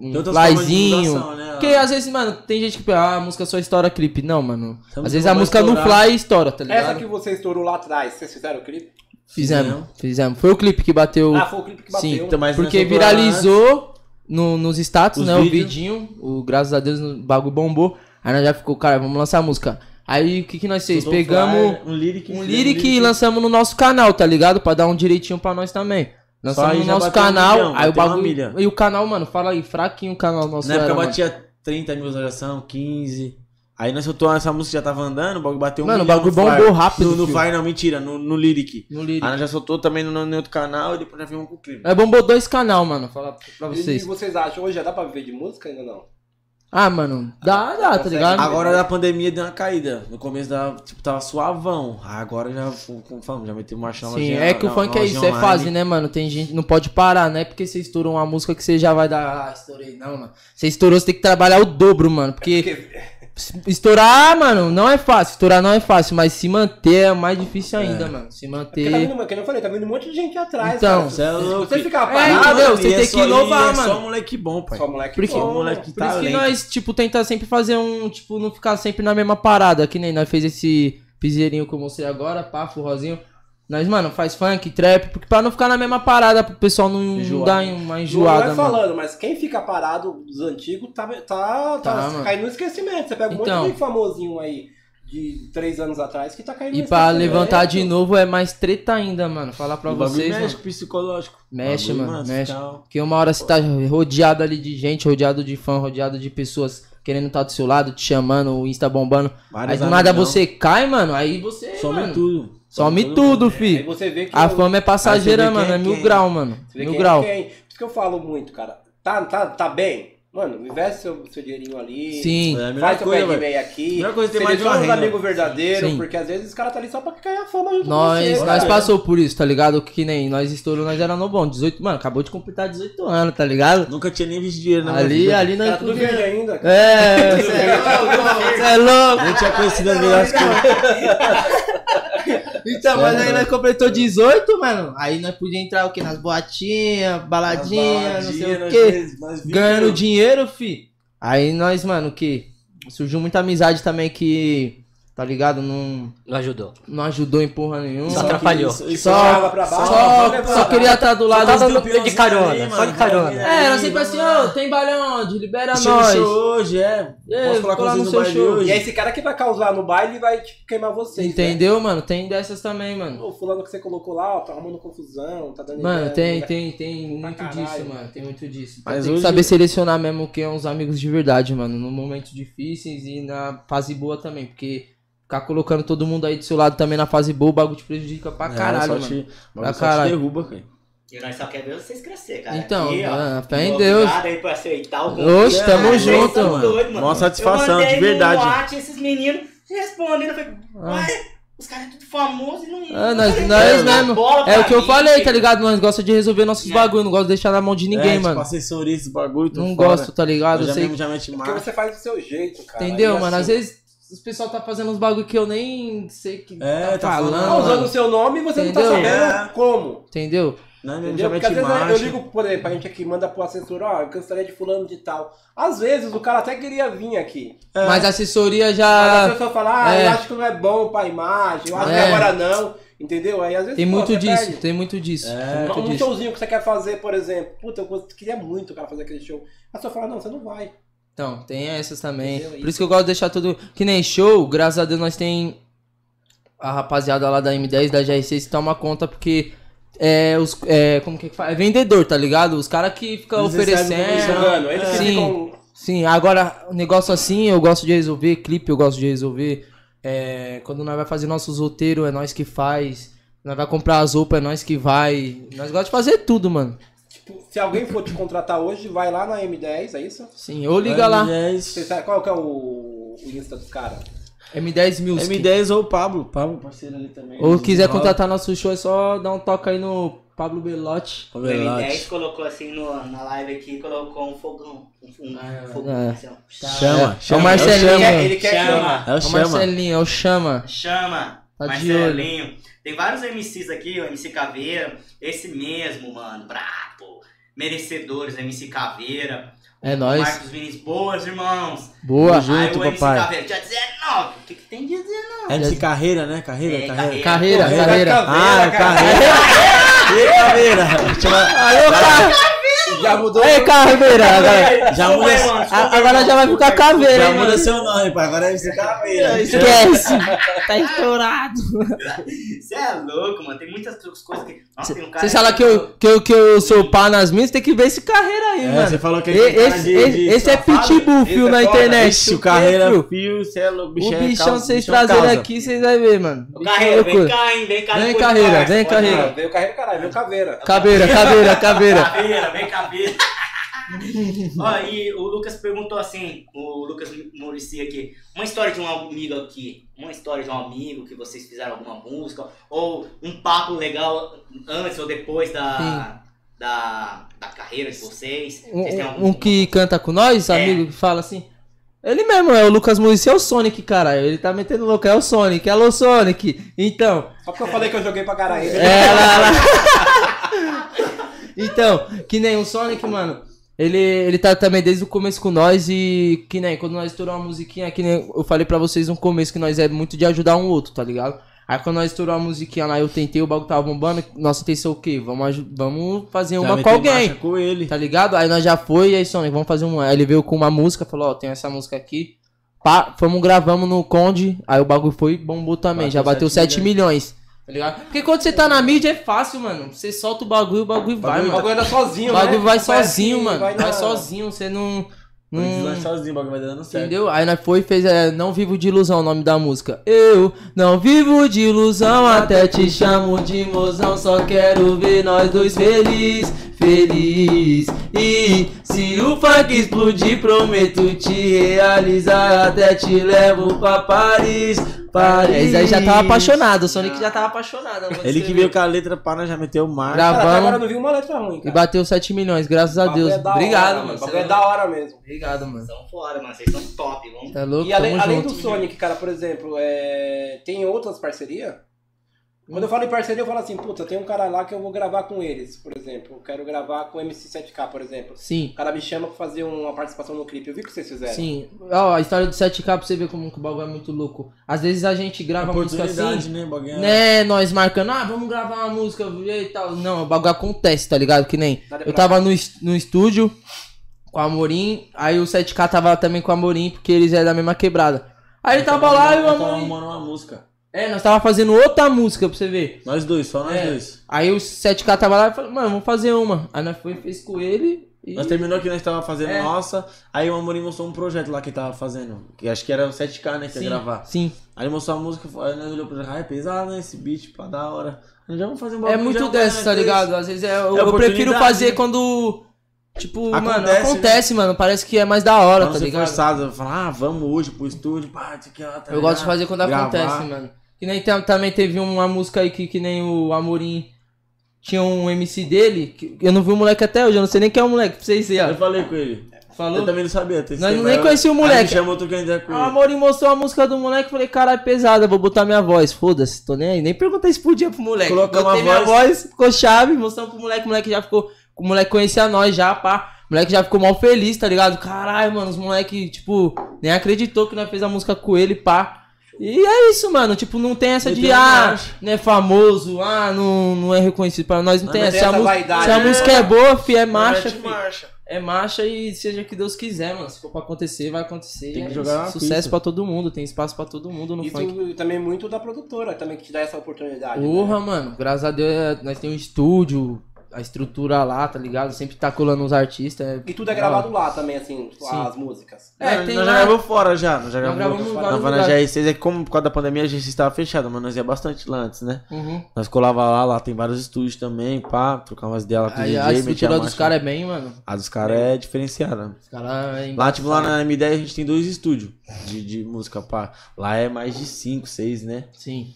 Um flyzinho. né? Porque às vezes, mano, tem gente que pensa, ah, a música só estoura clipe. Não, mano. Essa às vezes a música no estourar. fly estoura, tá ligado? Essa que você estourou lá atrás, vocês fizeram o clipe? Fizemos, fizemos. Foi o clipe que bateu. Ah, foi o clipe que bateu. Sim, Então, mas porque viralizou no- nos status, Os né? O vídeos. vidinho. O, graças a Deus o bagulho bombou. Aí nós já ficou, cara, vamos lançar a música. Aí o que, que nós fez? Pegamos flyer, um lyric, um lyric e lançamos no nosso canal, tá ligado? Pra dar um direitinho pra nós também. Lançamos no nosso um canal, milhão, aí o bagulho. milha. E o canal, mano, fala aí, fraquinho o canal nosso. Na época era, mano. batia 30 mil visualização, 15. Aí nós soltou essa música já tava andando, o bagulho bateu um Mano, o bagulho bombou rápido, No, no. Fire não, mentira, no, no Lyric. No lyric. Aí nós já soltou também no, no outro canal e depois já vimos com o clipe. Aí bombou dois canal, mano. Falar pra E vocês. vocês acham, hoje já dá pra viver de música ainda não? Ah, mano, dá, dá, tá ligado? Agora da pandemia deu uma caída. No começo da, tipo, tava suavão. Agora já, como falamos, já meteu marcha na Sim, é que o funk é isso, é fase, né, mano? Tem gente, não pode parar, não é porque você estourou uma música que você já vai dar, ah, estourei, não, mano. Você estourou, você tem que trabalhar o dobro, mano, porque estourar, mano, não é fácil, estourar não é fácil, mas se manter é mais difícil ainda, mano. Se Porque tá manter... vindo, que eu falei, tá vindo um monte de gente atrás, Então, cara. Cê é louco. você ficar É, parado, entendeu? mano, Você e é tem que inovar, é mano. só moleque bom, pai. só moleque Porque- bom, moleque. Por isso que nós, tipo, tenta sempre fazer um, tipo, não ficar sempre na mesma parada, que nem nós fez esse piseirinho que eu mostrei agora, pá, forrozinho. Nós, mano, faz funk, trap, porque pra não ficar na mesma parada, pro pessoal não, não Enjoar. dar uma Não enjoada, é mano. falando, mas quem fica parado dos antigos tá, tá, tá, Tá, caindo no esquecimento. Você pega um Então. monte de famosinho aí de três anos atrás que tá caindo E no pra levantar de novo é mais treta ainda, mano. Falar pra O vocês, mexe mano. psicológico. Mexe, mano, mexe. Porque uma hora você tá rodeado ali de gente, rodeado de fã, rodeado de pessoas querendo estar do seu lado, te chamando, o Insta bombando. vários aí do nada amigão. você cai, mano, aí você. Some mano, tudo. Some todo tudo. Aí fi. você vê que A o- fama é passageira, mano. É é mil grau, mano. Mil é grau. Por isso que eu falo muito, cara. Tá, tá, tá bem? Mano, investe seu, seu dinheirinho ali. Sim. É a melhor Faz seu pé coisa, de velho. meia aqui. Melhor coisa ter mais de renda. amigos verdadeiros, Sim. porque às vezes os caras tá ali só pra cair a fama junto Nós, com você. nós cara. passou por isso, tá ligado? Que nem nós estourou, nós era no bom. 18, mano, acabou de completar 18 anos, tá ligado? Nunca tinha nem visto dinheiro na minha Ali, vida. ali nós Tá tudo verde ainda. cara. É, cê é é louco. Nem tinha conhecido as melhores coisas. Então, mas aí nós completou 18, mano. Aí nós podíamos entrar o quê? Nas boatinhas, baladinhas, não sei o quê. Ganhando dinheiro, fi. Aí nós, mano, que surgiu muita amizade também que, tá ligado? Não, Não ajudou. não ajudou em porra nenhuma. Só atrapalhou. Só, baixo, só, pra só queria estar do lado. Só do- de carona, só de carona. É, era sempre assim, ô, tem balão onde? Libera Show, nós. show hoje, é. É, Posso falar com no seu baile show. hoje? E aí esse cara que vai causar no baile vai tipo, queimar vocês. né? Entendeu, mano? Tem dessas também, mano. O fulano que você colocou lá, ó, tá arrumando confusão, tá dando Mano, ideia, tem, né? tem, tem muito caralho. disso, mano. Tem muito disso. Mas tem hoje- que saber selecionar mesmo quem é uns amigos de verdade, mano. No momentos difíceis e na fase boa também. Porque ficar colocando todo mundo aí do seu lado também na fase boa, o bagulho te prejudica pra É, caralho, só mano. te, Pra pra só caralho. te derruba, cara. E nós só quer ver vocês crescer, cara. Então, Aqui, ó, ah, fé em obrigado Deus. aí por aceitar o Oxe, convite. tamo Cara, junto, vocês são mano. Mó satisfação, Eu mandei de verdade. No WhatsApp, esses meninos respondendo, eu falei, ué, os caras é tudo famoso e não. Ah, não nós, nós mesmo. É o que eu falei, tá filho. ligado? Nós gosta de resolver nossos É. bagulho, não gosta de deixar na mão de ninguém, é, mano. Tipo, assessoria, esse bagulho, Não fora. gosto, tá ligado? Eu Eu já sei mesmo já mete Porque marcha. você faz do seu jeito, cara. Entendeu, E mano? assim, Às vezes os pessoal tá fazendo uns bagulho que eu nem sei que É, tá, tá falando. Tá usando o seu nome e você não tá Entendeu? sabendo É. como. Entendeu? Não, Entendeu? já Porque às vezes eu ligo, por exemplo, a gente aqui manda pro assessor, ó, eu gostaria de fulano de tal. Às vezes o cara até queria vir aqui. É. Mas a assessoria Mas a já. pessoa fala, ah, é. eu acho que não é bom pra imagem, eu acho É. que agora não. Entendeu? Aí às vezes Tem pô, muito disso, perde. tem muito disso. É, tem muito Um disso. showzinho que você quer fazer, por exemplo. Puta, eu queria muito o cara fazer aquele show. A pessoa fala, não, você não vai. Então, tem essas também. Entendeu? Por isso que eu gosto de deixar tudo. Que nem show, graças a Deus nós tem a rapaziada lá da M10, da GR6 que toma conta, porque é os. É, como que é que fala? É vendedor, tá ligado? Os caras que ficam oferecendo. eles que Sim. ficam. Sim, agora, o negócio assim eu gosto de resolver, clipe eu gosto de resolver. É, quando nós vai fazer nossos roteiros, é nós que faz. Nós vai comprar as roupas, é nós que vai. Nós gostamos de fazer tudo, mano. Tipo, se alguém for te contratar hoje, vai lá na M10, é isso? Sim, ou liga lá. Você sabe qual que é o, o Insta dos caras? M10 Music. M10 ou o Pablo. Pablo, parceiro ali também. Ou quiser contratar nosso show, é só dar um toque aí no Pablo Belotti. O Pablo M10 Belotti. colocou assim no, na live aqui, colocou um fogão. Um, um Ah, fogão. é. assim, ó. Chama, É chama. o Marcelinho. é o chama. Ele quer que Chama. É o É o chama. Marcelinho, é o Chama. Chama. Tá de olho. Marcelinho. Tem vários MCs aqui, o MC Caveira. Esse mesmo, mano. Brabo. Merecedores, MC Caveira. É nóis. Marcos Vinícius. Boas, irmãos. Boa. Aí junto, o MC papai. Caveira. Dia 19. O que, que tem dia 19? É de carreira, né? Carreira, É, carreira. Carreira, Porra, carreira. Ah, carreira. E carreira. Chama- Aí, cara. Já mudou. Aí, Caveira. Agora, Já muda, agora já vai ficar Caveira, já muda seu nome, pai. Agora é MC Caveira. Esquece. Tá estourado. Você é louco, mano. Tem muitas coisas que. Nossa, tem um cara. Vocês falam que eu, que, eu, que eu sou pá nas minhas, tem que ver esse carreira aí, É, mano. você falou que ele cara esse, de- esse- de esse é pitbull, fio, é na foda. internet. Ixi, o O carreira fio? você é louco. O bicho é bichão, vocês bichão trazerem aqui, vocês vão ver, mano. O é Carreira, vem cá, hein? Vem cá. Vem, Carreira, vem, Carreira. ir. Veio carreira, caralho, veio caveira. Caveira, caveira, caveira. Caveira, vem caveira. Ó, e o Lucas perguntou assim, o Lucas Murici aqui, uma história de um amigo aqui, uma história de um amigo que vocês fizeram alguma música, ou um papo legal antes ou depois da, da, da carreira de vocês. Vocês têm algum- Um, um que canta com nós, É. amigo, que fala assim. Ele mesmo, é o Lucas Murici, é o Sonic, caralho. Ele tá metendo louco, é o Sonic, alô Sonic. Então, Só porque eu falei que eu joguei pra caralho. é lá, lá. Então, que nem o Sonic, mano. Ele, ele tá também desde o começo com nós e que nem quando nós estouramos uma musiquinha, que nem eu falei pra vocês no começo que nós é muito de ajudar um outro, tá ligado? Aí quando nós estouramos a musiquinha lá, eu tentei, o bagulho tava bombando, nossa intenção é o quê? Vamos, vamos fazer Já uma com alguém. Com ele. Tá ligado? Aí nós já foi, e aí Sonic, vamos fazer uma. Aí ele veio com uma música, falou, ó, tem essa música aqui. Pá, fomos gravamos no Conde, aí o bagulho foi e bombou também, Bateu já bateu 7 7 milhões. Tá ligado? Porque quando você tá na mídia é fácil, mano. Você solta o bagulho, o bagulho vai, O mano. bagulho anda sozinho, O bagulho né? vai sozinho, que mano. Vai, sozinho, você não. Não... não... sozinho, o bagulho vai dando certo. Entendeu? Aí nós foi e fez é, Não Vivo de Ilusão, o nome da música. Eu não vivo de ilusão, até te chamo de mozão. Só quero ver nós dois feliz, feliz. E se o funk explodir, prometo te realizar. Até te levo pra Paris, Paris. Aí já tava apaixonado, o Sonic já tava apaixonado. vou Ele que veio com a letra nós já meteu marcha. Grava- Cara, agora não vi uma letra ruim, E cara. bateu 7 milhões, graças a Deus. é Obrigado, hora, mano. O é é da hora mesmo. Obrigado, mano. São fora, mano. Vocês são top. Vamos... Tá louco? E além, além do Sonic, cara, por exemplo, é... tem outras parcerias? Quando eu falo em parceria, eu falo assim, puta, tem um cara lá que eu vou gravar com eles, por exemplo. Eu quero gravar com o MC7K, por exemplo. Sim. O cara me chama pra fazer uma participação no clipe. Eu vi o que vocês fizeram. Sim, ó, a história do 7K pra você ver como que o bagulho é muito louco. Às vezes a gente grava música Oportunidade, assim, né? bagulho é- né, nós marcando, ah, vamos gravar uma música e tal. Não, o bagulho acontece, tá ligado? Que nem, eu tava no, no estúdio com a Amorim, aí o 7K tava também com a Amorim, porque eles é da mesma quebrada. Aí ele tava lá e o Nós tava Amorim... arrumando uma música. É, nós tava fazendo outra música pra você ver. Nós dois, só nós É. dois. Aí o 7K tava lá e falou, mano, vamos fazer uma. Aí nós foi e fez com ele e... Nós terminou que nós tava fazendo É. nossa, aí o Amorim mostrou um projeto lá que ele tava fazendo. Que acho que era o 7K, né? Que sim, ia gravar. sim. Aí ele mostrou a música, aí nós olhamos pro ah, é pesado, né? Esse beat, pá, da hora. Nós já vamos fazer um É bagulho, já muito dessa, tá ligado? Às vezes é, eu, É eu prefiro oportunidade, fazer né? quando. Tipo, mano, Acontece, né? acontece, mano. Parece que é mais da hora, Pra não tá ser ligado? forçado, falar, ah, vamos hoje pro estúdio, pá, lá, tá Eu gosto de ligado? fazer quando Gravar. acontece, mano. Que nem tam- também teve uma música aí que, que nem o Amorim tinha um MC dele. Que eu não vi o moleque até hoje, eu não sei nem quem é o moleque, pra vocês verem, Eu falei com ele. Falou? Eu também não sabia. tem Nós tempo, nem conhecia o moleque. ideia com O ele. Amorim mostrou a música do moleque, falei, caralho, pesada, vou botar minha voz. Foda-se, tô nem aí. Nem perguntei se podia pro moleque. Colocamos Botei minha voz. voz, ficou chave, mostramos pro moleque, o moleque já ficou. O moleque conhecia nós já, pá. O moleque já ficou mal feliz, tá ligado? Caralho, mano, os moleque, tipo, nem acreditou que nós fez a música com ele, pá. E é isso, mano. Tipo, não tem essa de, ah, não é famoso, ah, não, não é reconhecido. Pra nós não, Não tem essa. Se a, essa vaidade, se a né? música é boa, fi, é marcha, fi. marcha. É marcha e seja o que Deus quiser, mano. Se for pra acontecer, vai acontecer. Tem E que é jogar isso. na Sucesso pista. pra todo mundo, tem espaço pra todo mundo no Isso funk. também é muito da produtora, também que te dá essa oportunidade. né? Porra, mano, graças a Deus é- nós temos um estúdio, a estrutura lá, tá ligado? Sempre tá colando uns artistas. é- E tudo é gravado lá também, assim, as músicas. É, Nós- tem nós lá- já gravamos fora já. Nós já Nós gravamos, em na vários Havana lugares. GR6. É que como por causa da pandemia a gente estava fechado, mas nós ia bastante lá antes, né? Uhum. Nós colava lá, lá tem vários estúdios também, pá, trocar umas lá com o Aí DJ, a estrutura dos marcha. caras é bem, mano. A dos caras é diferenciada. Os caras é Lá, tipo, lá na M10 a gente tem dois estúdios de, de música, pá. Lá é mais de 5, 6, né? Sim.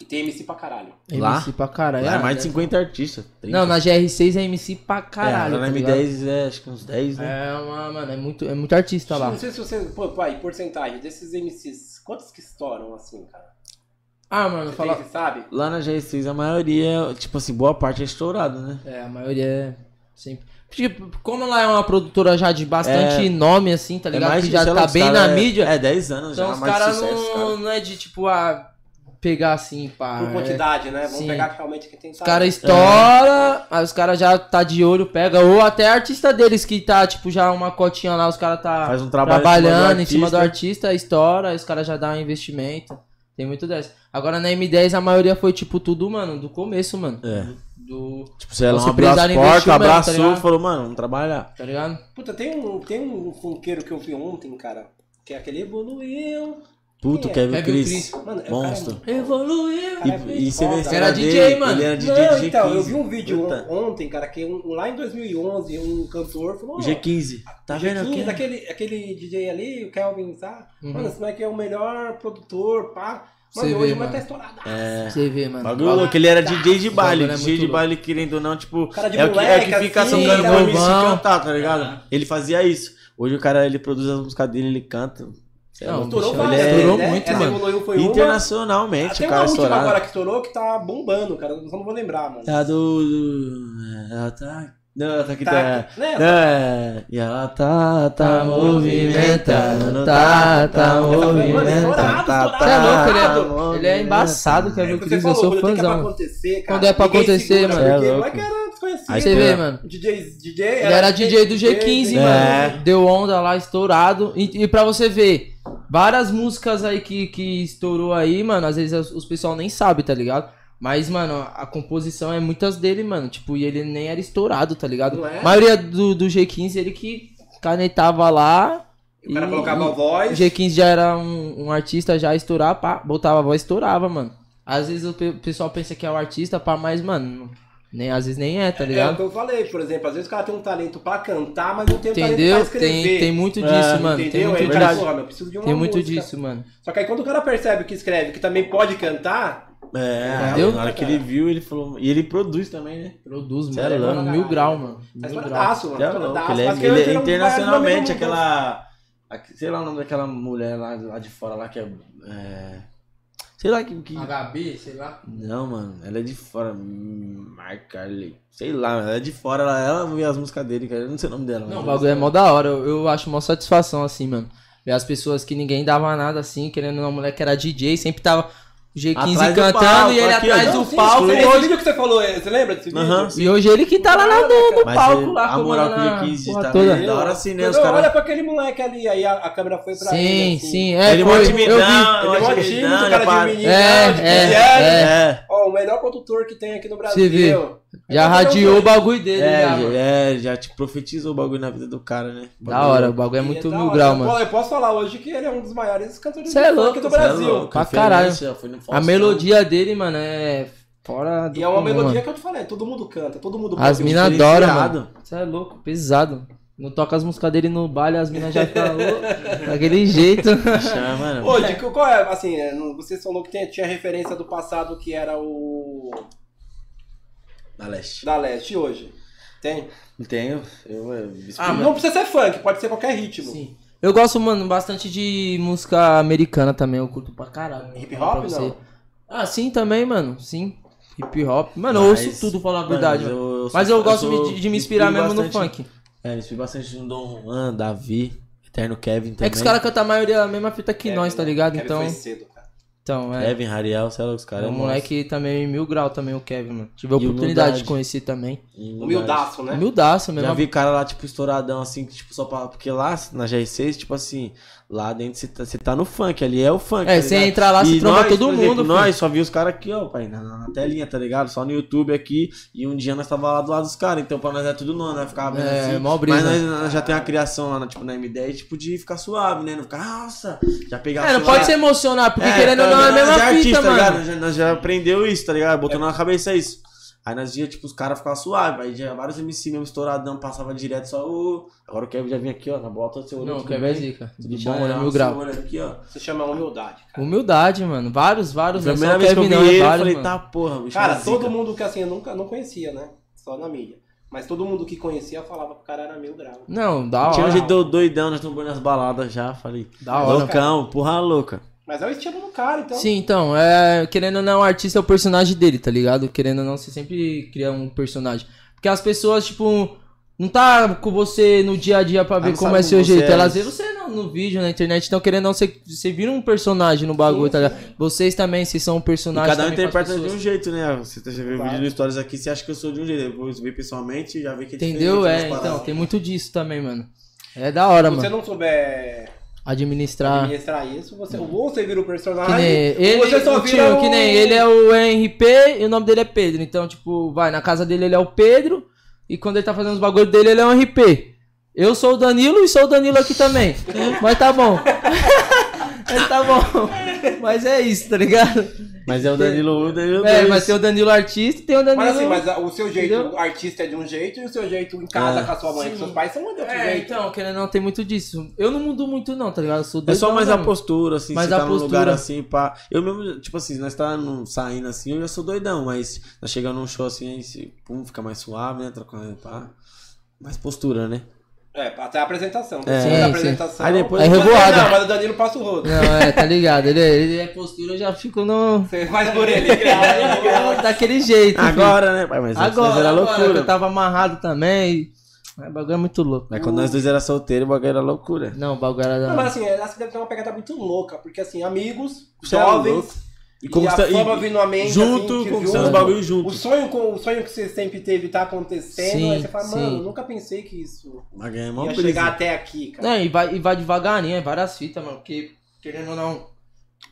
E tem MC pra caralho. Lá? MC pra caralho. Lá é Ah, mais de deve- 50 artistas. 30. Não, na GR6 é MC pra caralho. É, lá na tá ligado? M10 é acho que uns 10, né? É uma, mano, é muito, é muito artista lá. Não sei se você. Pô, pai, porcentagem desses MCs, quantos que estouram assim, cara? Ah, mano, fala. tem, você sabe? Lá na GR6 a maioria, tipo assim, boa parte é estourado, né? É, a maioria é sempre. Tipo, como ela é uma produtora já de bastante É. nome, assim, tá ligado? que de- já lá, tá os bem cara na é- mídia. É, 10 anos então já, os mais de caras sucesso, cara. não, não é de tipo, ah, pegar assim, pá. Por é- quantidade, né? Vamos sim. pegar realmente quem tem Os caras estoura, aí os caras já tá de olho, pega. Ou até artista deles que tá, tipo, já uma cotinha lá, os caras tá Faz um trabalho trabalhando em cima do artista, estoura, aí os caras já dão um investimento. Tem muito dessa. Agora na M10 a maioria foi, tipo, tudo, mano, do começo, mano. É. Do. Tipo, você não Se abriu as precisar, portas, investiu mesmo, tá abraçou e falou, mano, vamos trabalhar. Tá ligado? Puta, tem um, tem um funkeiro que eu vi ontem, cara, que é aquele evoluiu. Puto, Quem é? Kevin Kevin Chris. Chris. Mano, é Monstro. cara- Evoluiu. cara é E, e você vê Era dele, DJ, mano. Ele era DJ Não, do G15. então, eu vi um vídeo Puta. on- ontem, cara, que um, lá em 2011, um cantor falou... O ó, G15. Tá o vendo G15, aqui? Aquele, aquele DJ ali, o Kelvin, sabe? Uhum. Mano, esse moleque é o melhor produtor, pá. Mano, vê, hoje o moleque tá mano. estourado. É. Você vê, mano. Bagulho louco, ele era DJ de baile. é DJ muito de louco. baile, querendo ou não, tipo. Cara de é, o que, é moleque, que fica assim, tocando tá pro MC novão. cantar, tá ligado? Ele fazia isso. Hoje o cara, ele produz as músicas dele, ele canta. É Não, louco, Estourou bicho, várias é- estourou né? muito, Essa mano. evoluiu foi uma. Internacionalmente, Tem o uma cara última agora que estourou que tá bombando, cara. Eu só não vou lembrar, mano. Tá do. do- Ela tá. Não, ela tá aqui, tá. Tá, né? É, e ela tá, tá Tá movimentando, movimentando, tá, tá Mano, movimentando. estourado, tá, estourado. Você é louco, ele é, tá ele é embaçado, É o que você Chris, eu sou quando tem que é pra fãzão. acontecer, cara. Quando é pra acontecer, mano. É louco. moleque era desconhecido. Aí Você vê, mano. DJ, DJ, Ele era DJ do G15, né? É. mano. Deu onda lá, estourado. E, e pra você ver, várias músicas aí que, que estourou aí, mano, às vezes os, pessoal nem sabe, tá ligado? Mas, mano, a composição é muitas dele, mano. Tipo, e ele nem era estourado, tá ligado? É? A maioria do, do G15, ele que canetava lá. O cara e- colocava a O voz. G15 já era um, um artista já estourar, pá, botava a voz, estourava, mano. Às vezes o pe- pessoal pensa que é o artista, pá, mas, mano, nem, às vezes nem é, tá É o ligado? que eu falei, por exemplo, às vezes o cara tem um talento pra cantar, mas não tem um Entendeu? talento pra escrever. Tem, tem muito É, disso, mano. Tem Entendeu? muito Aí o verdade. cara, disso. meu, eu preciso de uma Tem muito música. disso, mano. Só que aí quando o cara percebe que escreve, que também pode cantar, É, Entendeu? na hora que ele viu, ele falou. E ele produz também, né? Produz, mano. é mano, mil grau, mano. Mil grau. mano. É louco, ele é, Mas ele é internacionalmente, aquela. aque- Sei lá o nome daquela mulher lá, lá de fora lá que é. Sei lá que. que- HB, sei lá. Não, mano, ela é de fora. hum, Mark Carley. Sei lá, ela é de fora, ela, ela vê as músicas dele, cara. Eu não sei o nome dela. Não, o bagulho é mó da hora. Eu, eu acho mó satisfação, assim, mano. Ver as pessoas que ninguém dava nada, assim, querendo não, o moleque era DJ, sempre tava G15 Atrás do cantando palco, e ele aqui, atrás Não, do Sim, palco. esse hoje- vídeo que você falou, é, você lembra desse vídeo? Aham. E hoje ele que tá lá no, no Mas palco ele- lá, a moral que quis porra tá toda. Da hora assim, né? Os eu caras- olha pra aquele moleque ali, aí a, a câmera foi pra Sim, ele. assim. sim, é, ele foi, mó eu vi. timidão, Ele é mó timidão, tímido, cara de menino. É, de é, piano. É. Ó, o melhor produtor que tem aqui no Brasil. Já radiou o bagulho dele, É, já, mano. é, já te profetizou o bagulho na vida do cara, né? Da hora, o bagulho é muito da mil grau, mano. Eu posso falar hoje que ele é um dos maiores cantores Cê é de louco, do é Brasil. louco, Pra caralho. A melodia dele, mano, é fora do E é uma comum, melodia mano. que eu te falei, todo mundo canta, todo mundo As minas adoram, mano. Você é louco, pesado. Não toca as músicas dele no baile, as minas já ficam. Daquele jeito. Chama, mano. Ô, de, qual é, assim, é, não- você falou que tinha, tinha referência do passado que era o Na leste. da Leste hoje? Tem? Tenho. Eu, eu, Ah, não precisa ser funk, pode ser qualquer ritmo. Sim. Eu gosto, mano, bastante de música americana também. Eu curto pra caralho. Hip hop, não? Ah, sim também, mano. Sim. Hip hop. Mano, eu Mas- ouço tudo, falar a verdade, mas eu- eu Mas eu gosto eu sou- de, de me inspirar mesmo no bastante- funk. É, me inspiro bastante no Dom Juan, Davi, Eterno Kevin também. É que os caras cantam a maioria a mesma fita que Kevin, nós, tá né? ligado? Kevin Então, foi cedo, cara. Então é. Kevin, Rariel, sei lá, os É caras. um moleque também mil grau também, o Kevin, mano. Tive a oportunidade humildade. de conhecer também. Humildaço, né? Humildaço mesmo. Já vi cara lá, tipo, estouradão, assim, tipo, só pra... Porque lá, na GR6, tipo assim, lá dentro você tá, tá no funk, ali é o funk, É, tá você entra lá, você tromba todo mundo, exemplo, nós só vi os caras aqui, ó, pai, na, na telinha, tá ligado? Só no YouTube aqui, e um dia nós tava lá do lado dos caras, então pra nós é tudo novo, né? Ficava vendo É, assim. mó brisa. Mas nós, nós já tem uma criação lá, na, tipo, na M10, tipo, de ficar suave, né? Não ficar, nossa, já pegar É, não pode se emocionar, porque querendo ou não é a mesma nós é fita, artista, tá ligado? mano. Nós já, nós já aprendeu isso, tá ligado? Botou na cabeça isso. Aí nós via, tipo, os caras ficavam suaves. Aí já vários MC mesmo estouradão, passava direto só o. Agora o Kevin já vinha aqui, ó, na bola todo seu olho. Não, o Kevin é zica. Tudo Bicho, bom, é olhar mil o grau. aqui, ó. Se chama humildade, cara. Humildade, mano. Vários, vários. Não primeira o vez que eu vi é ele, eu vários, falei, mano. tá, porra, bicho. Cara, é zica. todo mundo que assim, eu nunca não conhecia, né? Só na mídia. Mas todo mundo que conhecia falava que o cara era mil grau. Não, da Tinha um hora. jeito do- doidão, nós estamos nas baladas já, falei. Da hora. Loucão, porra louca. Mas é o estilo do cara, então. Sim, então, é, querendo ou não, o artista é o personagem dele, tá ligado? Querendo ou não, você sempre cria um personagem. Porque as pessoas, tipo, não tá com você no dia a dia pra ver não como é seu você jeito. é. Elas veem você no, no vídeo, na internet, então querendo ou não, você, você vira um personagem no bagulho, Sim, tá ligado? Vocês também, vocês são um E personagem cada um interpreta de um jeito, né? Você tá- você vê o Claro. vídeo no Stories aqui, você acha que eu sou de um jeito. Depois vê pessoalmente já vê que é Entendeu? É, então, tem muito disso também, mano. É da hora, Se você mano. não souber Administrar. administrar isso, você, ou você vira o personagem, ele, você só vira tio, o... que nem ele é o RP e o nome dele é Pedro. Então, tipo, vai, na casa dele ele é o Pedro e quando ele tá fazendo os bagulhos dele ele é um RP. Eu sou o Danilo e sou o Danilo aqui também. Mas tá bom. Mas tá bom. Mas é isso, tá ligado? Mas é o Danilo 1 e o Danilo 2. É, mas tem o Danilo artista e tem o Danilo. Mas assim, mas o seu jeito Entendeu? artista é de um jeito e o seu jeito em casa É. com a sua mãe e com seus pais são de outro É, jeito. então, querendo ou não, tem muito disso. Eu não mudo muito, não, tá ligado? Eu sou É só mais a postura, assim, Mais você a tá num lugar postura. assim, pá. Eu mesmo, tipo assim, nós tá saindo assim, eu já sou doidão, mas nós chegamos num show assim, aí se, pum, fica mais suave, né? Trocando, pá. Mais postura, né? É, até a apresentação. É. Sim, apresentação. Aí depois- Mas revoada. Não, mas o Danilo passa o rodo. Não, é, tá ligado? Ele, ele é postura, eu já fico no. Você faz por ele. grava. Daquele jeito. filho. Agora, né, pai? Mas agora, era agora loucura. que eu tava amarrado também. e- O bagulho é muito louco. Mas quando nós dois era solteiro, o bagulho era loucura. Não, o bagulho era. Não, mas assim, essa deve ter uma pegada muito louca, porque assim, amigos, Você é jovens. E, conquista- a fama e- vindo à mente, junto, assim, conquistando os bagulho O junto. sonho, com, o sonho que você sempre teve tá acontecendo, Sim, aí você fala, mano, sim. nunca pensei que isso O é ia brisa. chegar até aqui, cara. Não, e vai, e vai devagarinho, é várias fitas, mano. Porque, querendo ou não.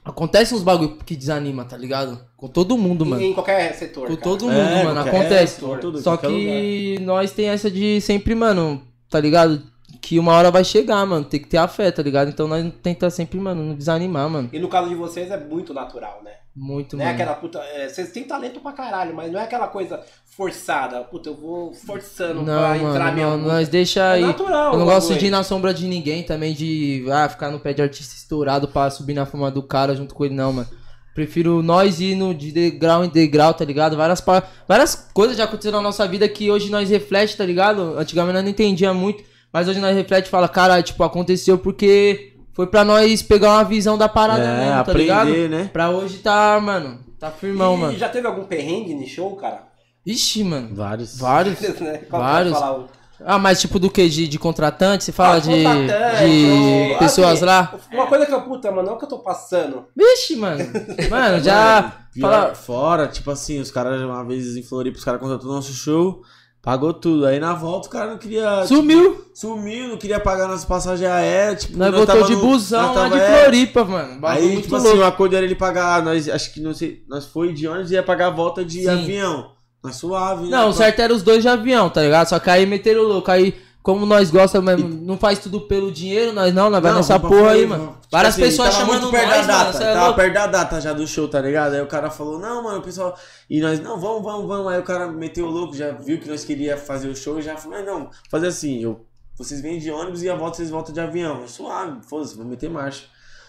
Acontece uns bagulho que desanima, tá ligado? Com todo mundo, mano. em qualquer setor, Com cara. todo mundo, É, mano. Acontece. é, tudo, Só que nós tem essa de sempre, mano, tá ligado? Que uma hora vai chegar, mano. Tem que ter a fé, tá ligado? Então nós tenta sempre, mano, não desanimar, mano. E no caso de vocês é muito natural, né? Muito, Não é aquela puta. é, vocês têm talento pra caralho, mas não é aquela coisa forçada. Puta, eu vou forçando Não, pra entrar mano, minha não, música. nós deixa É aí. natural. Eu não gosto de ir na sombra de ninguém também, de ah, ficar no pé de artista estourado pra subir na fama do cara junto com ele, não, mano. Prefiro nós ir no, de degrau em degrau, tá ligado? Várias, várias coisas já aconteceram na nossa vida que hoje nós reflete, tá ligado? Antigamente nós não entendia muito, mas hoje nós reflete e fala, cara, tipo, aconteceu porque foi pra nós pegar uma visão da parada É, mesmo, tá ligado? aprender, né? Pra hoje tá, mano, tá firmão, e mano. já teve algum perrengue no show, cara? Ixi, mano. Vários. Vários. Né? Vários. o- Ah, mas tipo do que? De, de contratante? Você fala Ah, de, contratante, de ou- pessoas assim, lá? Uma coisa que eu, puta, mano, não é o que eu tô passando. Vixe, mano. Mano, já. Pior, Fala. fora, tipo assim, os caras uma vez em Floripa, os caras contratou nosso show, pagou tudo. Aí na volta o cara não queria. Sumiu. tipo, sumiu, não queria pagar nossa passagem aérea. Tipo, Nós nós voltou de no- busão lá de é. Floripa, mano. Bagulho Aí, muito tipo louco. assim, o acordo era ele pagar, nós acho que não sei, nós foi de ônibus e ia pagar a volta de Sim. avião. Mas suave, né? Não, o certo era os dois de avião, tá ligado? Só que aí meteram o louco. Aí, como nós gostamos mesmo, não faz tudo pelo dinheiro, nós não, nós vai Não, nessa porra aí, mano. Tipo Várias assim, pessoas chamando muito perto nós, da mano. data, cê é tava perto da data já do show, tá ligado? Aí o cara falou, não, mano, o pessoal. E nós, não, vamos, vamos, vamos. Aí o cara meteu o louco, já viu que nós queria fazer o show, já falou, mas não, fazer assim, eu, vocês vêm de ônibus e a volta vocês voltam de avião. Suave, foda-se, vou meter marcha.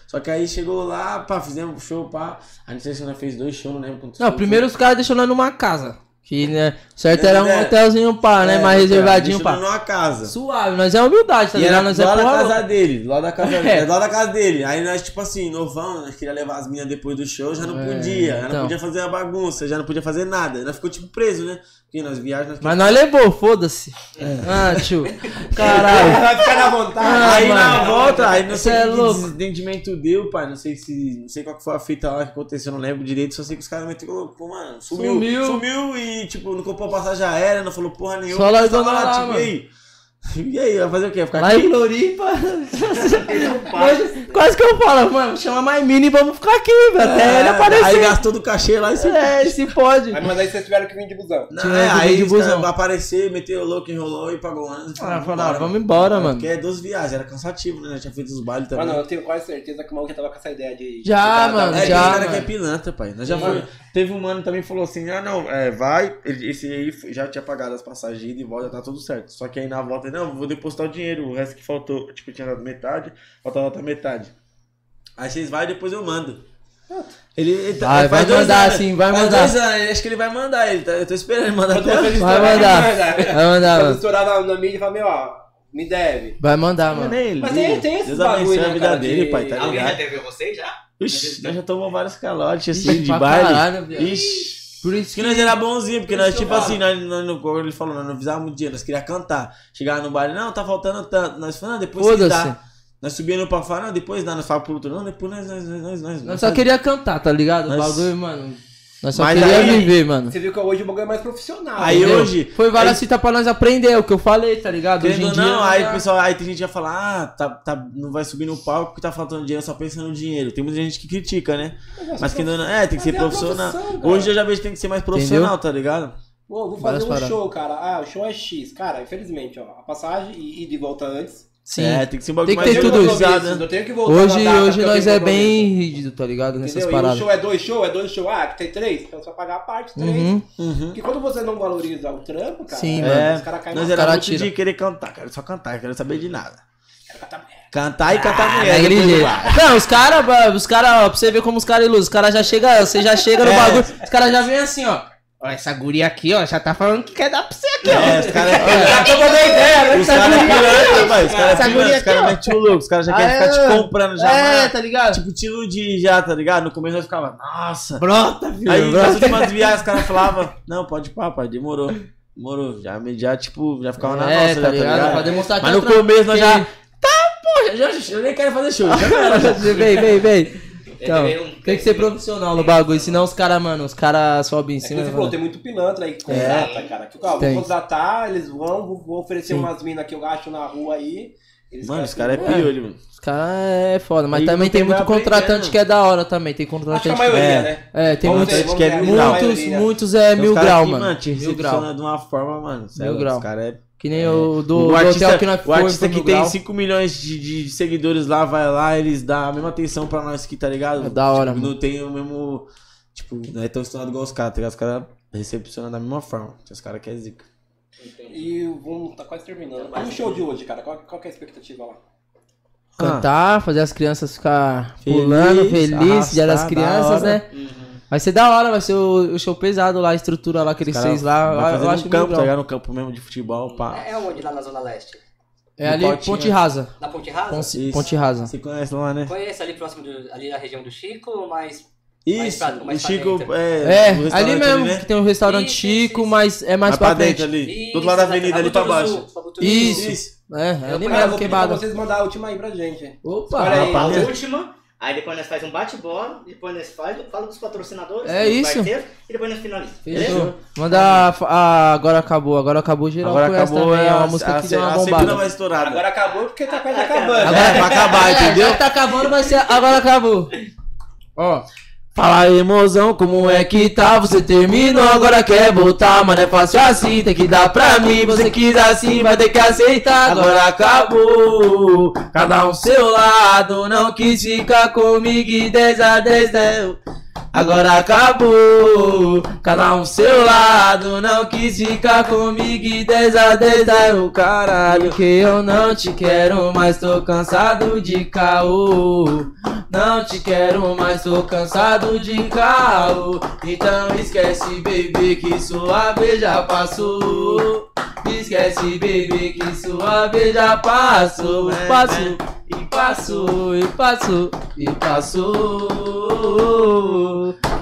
Só que aí chegou lá, pá, fizemos o show, pá. A gente fez dois shows, não lembro quantos Não, shows primeiro os caras deixou nós numa casa. Que, né? Certo era um hotelzinho pá, né? É, mais reservadinho pá. numa casa. Suave, nós é humildade, tá E ligado? Nós lá é da porra casa louca. dele, lá da casa dele. É. É. lá da casa dele. Aí nós, tipo assim, novão, nós queria levar as minas depois do show, já não É, podia. Já então. não podia fazer a bagunça, já não podia fazer nada. Nós ficou tipo preso, né? Porque nós viajamos, nós Mas nós levou, foda-se. Ah, tio. Caralho. Vai ficar na vontade. Ah, aí na mano. volta, aí não sei é que desentendimento deu, pai. Não sei se. Não sei qual que foi a fita lá que aconteceu, não lembro direito. Só sei que os caras meteram pô, mano. Sumiu, Sumiu. sumiu. e, tipo, não comprou passagem aérea, não falou porra nenhuma. Só largou Tava nós lá, tipo, mano. E aí? E aí, vai fazer o quê? Vai Ficar Lá em aqui? Floripa. Quase que eu falo, mano, chama mais mini e vamos ficar aqui, velho. Até ele É, Aí aparecer. gastou do cachê lá e se É, se pode. Aí, mas aí vocês tiveram que vir de busão. Não, Tinha é, aí de busão. aparecer, meteu o louco, enrolou e pagou anos. Ah, falaram, vamos embora, mano. Porque é 12 viagens, era cansativo, né? Já tinha feito os bailes também. Mano, eu tenho quase certeza que o maluco já tava com essa ideia de. Já, mano, é, já, tem cara que é pilantra, pai. Nós já foi. Teve um mano que também falou assim: ah, não, é, vai. ele- Esse aí já tinha pagado as passagens de e volta, tá tudo certo. Só que aí na volta, não, vou depositar o dinheiro, o resto que faltou, tipo, tinha dado metade, faltava outra metade. Aí vocês vai e depois eu mando. Ele, ele tá- Vai, ele vai mandar, anos, sim, vai mandar. anos, ele- acho que ele vai mandar, ele tá- eu tô esperando ele mandar Vai estourarem, mandar. vai Vai mandar, mano. estourar na, na mídia e falar, meu, ó, me deve. Vai mandar, mano. ele. Mas tem- tem Deus bagulho, abençoe né, vida dele, de- pai, tá Alguém já ligado? teve vocês já? Ixi, nós já tomamos vários calotes assim de baile. caralho. Ixi. Por isso Que nós era bonzinho, porque Por nós, que tipo assim, nós, nós, como ele falou, nós não avisávamos muito dia, nós queríamos cantar. Chegava no baile, não, tá faltando tanto. Nós falamos, depois Foda-se. dá. Nós subíamos pra fora, não, depois dá, nós falamos pro outro, não, depois nós, nós, nós, nós, nós. Nós só queria cantar, tá ligado? O bagulho, mano. Nós só Mas queria aí- viver, mano. Você viu que hoje o bagulho é mais profissional. Aí né? hoje- Foi várias aí- citas pra nós aprender, é o que eu falei, tá ligado? Hoje em dia. não, aí já- o pessoal, aí tem gente que vai falar, ah, tá, tá, não vai subir no palco porque tá faltando dinheiro, só pensa no dinheiro. Tem muita gente que critica, né? Mas que não, é, tem que ser é profissional. Hoje eu já vejo que tem que ser mais profissional, tá ligado? Pô, vou Várias fazer um paradas. show, cara. Ah, o show é X. Cara, infelizmente, ó, a passagem e, e de volta antes. Sim. É, tem que ser um bagulho Tem que ter tudo isso. né? Eu tenho que voltar Hoje, hoje eu nós é bem rígido, tá ligado? Nessas Entendeu? E o paradas. show é dois shows, é dois shows. Ah, que tem três? Então vai pagar a parte três. Uhum. Uhum. Porque quando você não valoriza o trampo, cara, Sim, É, os caras caem nós na era cara muito tira. de querer cantar, quero só cantar, quero saber de nada. Cantar e cantar Ah, mulher. Não, os caras, os cara, ó, pra você ver como os caras iludem, os caras já chegam, você já chega no É. bagulho, os caras já vêm assim, ó. Ó, essa guria aqui, ó, já tá falando que quer dar pra você aqui, ó. É, os caras é Já tô dando ideia, né? Os caras é pilantra, vai. Os caras é pilantra, os caras metem o louco, os caras já querem Ah, ficar te é. comprando já. É, mano. tá ligado? Tipo, te iludir já, tá ligado? No começo nós ficava, nossa. Brota, filho. Aí nas últimas viagens os caras falavam, não, pode ir pá, pai, demorou. Demorou. Já, já, tipo, já ficava na É, nossa, tá tá ligado? Pra demonstrar Mas é no começo nós já. Tá, pô, eu nem quero fazer show. Já. vem, vem, vem. Então, Ele veio um- tem que ser profissional no bagulho, senão os caras, mano, os caras sobem em É que cima. você mano. falou, tem muito pilantra aí que contrata, cara. Que, ó, vou contratar, eles vão, vou, vou oferecer Sim. umas minas que eu acho na rua aí. Eles Mano, os caras é piolho, mano. Os caras é foda, mas E também tem tem muito contratante que é da hora também. Tem Acho que a contratante. maioria, É. né? É, tem Vamos muitos, ver, que é mil muitos, muitos é mil grau, mano. te Mil grau. recepciona de uma forma, mano. é Mil grau. Os caras é Que nem o do, o do artista, hotel que nós o artista que tem grau. 5 milhões de, de- seguidores lá, vai lá, eles dão a mesma atenção pra nós aqui, tá ligado? É da hora, Tipo, mano. não tem o mesmo. Tipo, não é tão estourado igual os caras, tá ligado? Os caras recepcionam da mesma forma. Tem Os caras que é zica. E vamos, tá quase terminando. E o show de hoje, cara? Qual, qual que é a expectativa lá? Cantar, fazer as crianças ficar Feliz, pulando, feliz, dia das crianças, da né? Vai ser da hora, vai ser o, o show pesado lá, a estrutura lá que eles fez lá. vai Eu, fazer eu no acho campo, tá ligado? No campo mesmo de futebol, pá. É onde lá na Zona Leste? É No ali. Ponte Rasa. Na Ponte Rasa? Ponte, Isso. Ponte Rasa. Você conhece lá, né? Conheço ali próximo do, ali na região do Chico, mas Mais Isso, pra- mais o Chico, dentro. é, É, o ali mesmo, né? que tem o restaurante Isso, Chico, isso, mas é mais Mais pra, pra frente. dentro ali. Isso, do outro lado da avenida, ali pra baixo. Buturuzu. Isso. É, é ali Eu vou mesmo, pedir pra queimada. vocês mandar a última aí pra gente. Opa, Olha aí, A rapaz. última, aí depois nós faz um bate-bola, depois nós faz, fala dos patrocinadores, É dos isso. parceiros, e depois nós finaliza. Beleza? Fechou. Manda a, a- Agora acabou, agora acabou geral. Agora acabou, também, é é uma a, música a, que deu uma a segunda bombada. mais estourada. Agora acabou porque tá quase acabando. Agora né? pra acabar, É, entendeu? Já que tá acabando, vai ser. Agora acabou. Ó. Fala aí, mozão, como é que tá? Você terminou, agora quer voltar, mas não é fácil assim, tem que dar pra mim. Você quis assim, vai ter que aceitar. Agora acabou, cada um seu lado, não quis ficar comigo e 10 a 10 deu. Agora acabou, cada um seu lado, não quis ficar comigo e 10 a 10 deu. Caralho, que eu não te quero mais, tô cansado de caô. Não te quero mais, tô cansado de caô. Então esquece, baby, que sua vez já passou. Esquece, baby, que sua vez já passou. Passou, e passou, e passou, e passou.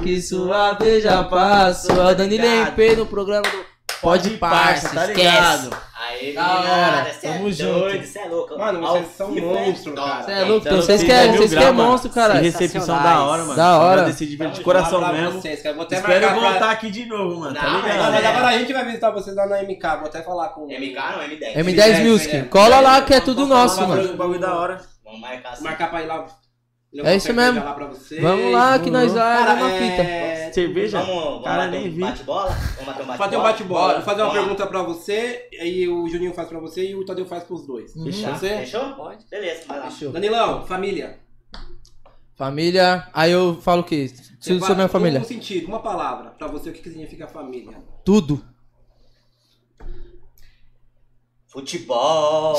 Que sua vez já passou. Ó, Danilo MP no programa do Pode Parça, tá esquece. ligado? Aí, Da hora, cê é tamo doido, junto. cê é louco. Mano, vocês são é monstro, top. cara. Cê é louco, Então, vocês tem que é, mil vocês que é grau, mano. monstro, Que caralho. recepção da hora, mano. Da hora. Agradecer de, de coração mesmo. Vocês, cara. Vou até Espero pra- voltar aqui de novo, mano. Tá Não, Não, ligado? mas É. agora a gente vai visitar vocês lá na MK. Vou até falar com MK não, M10. M10 Music. Cola lá que é tudo nosso, mano. bagulho da hora. Vamos marcar marcar pra ir lá. Levar É uma isso mesmo. Lá. Vamos lá que nós vai Cara, na fita. é... Cerveja? Vamos, vamos Cara, bater nem um vi. bate-bola? Vamos bater um bate-bola? Fazer um bate-bola. Vou fazer uma Vamos lá. pergunta pra você, aí o Juninho faz pra você e o Tadeu faz pros dois. Fechou. Você? Fechou? Pode. Beleza, vai lá. Fechou. Danilão, família. Família. Aí eu falo o quê? Você Tudo sobre minha família. Um sentido, uma palavra. Pra você, o que, que significa família? Tudo. Futebol.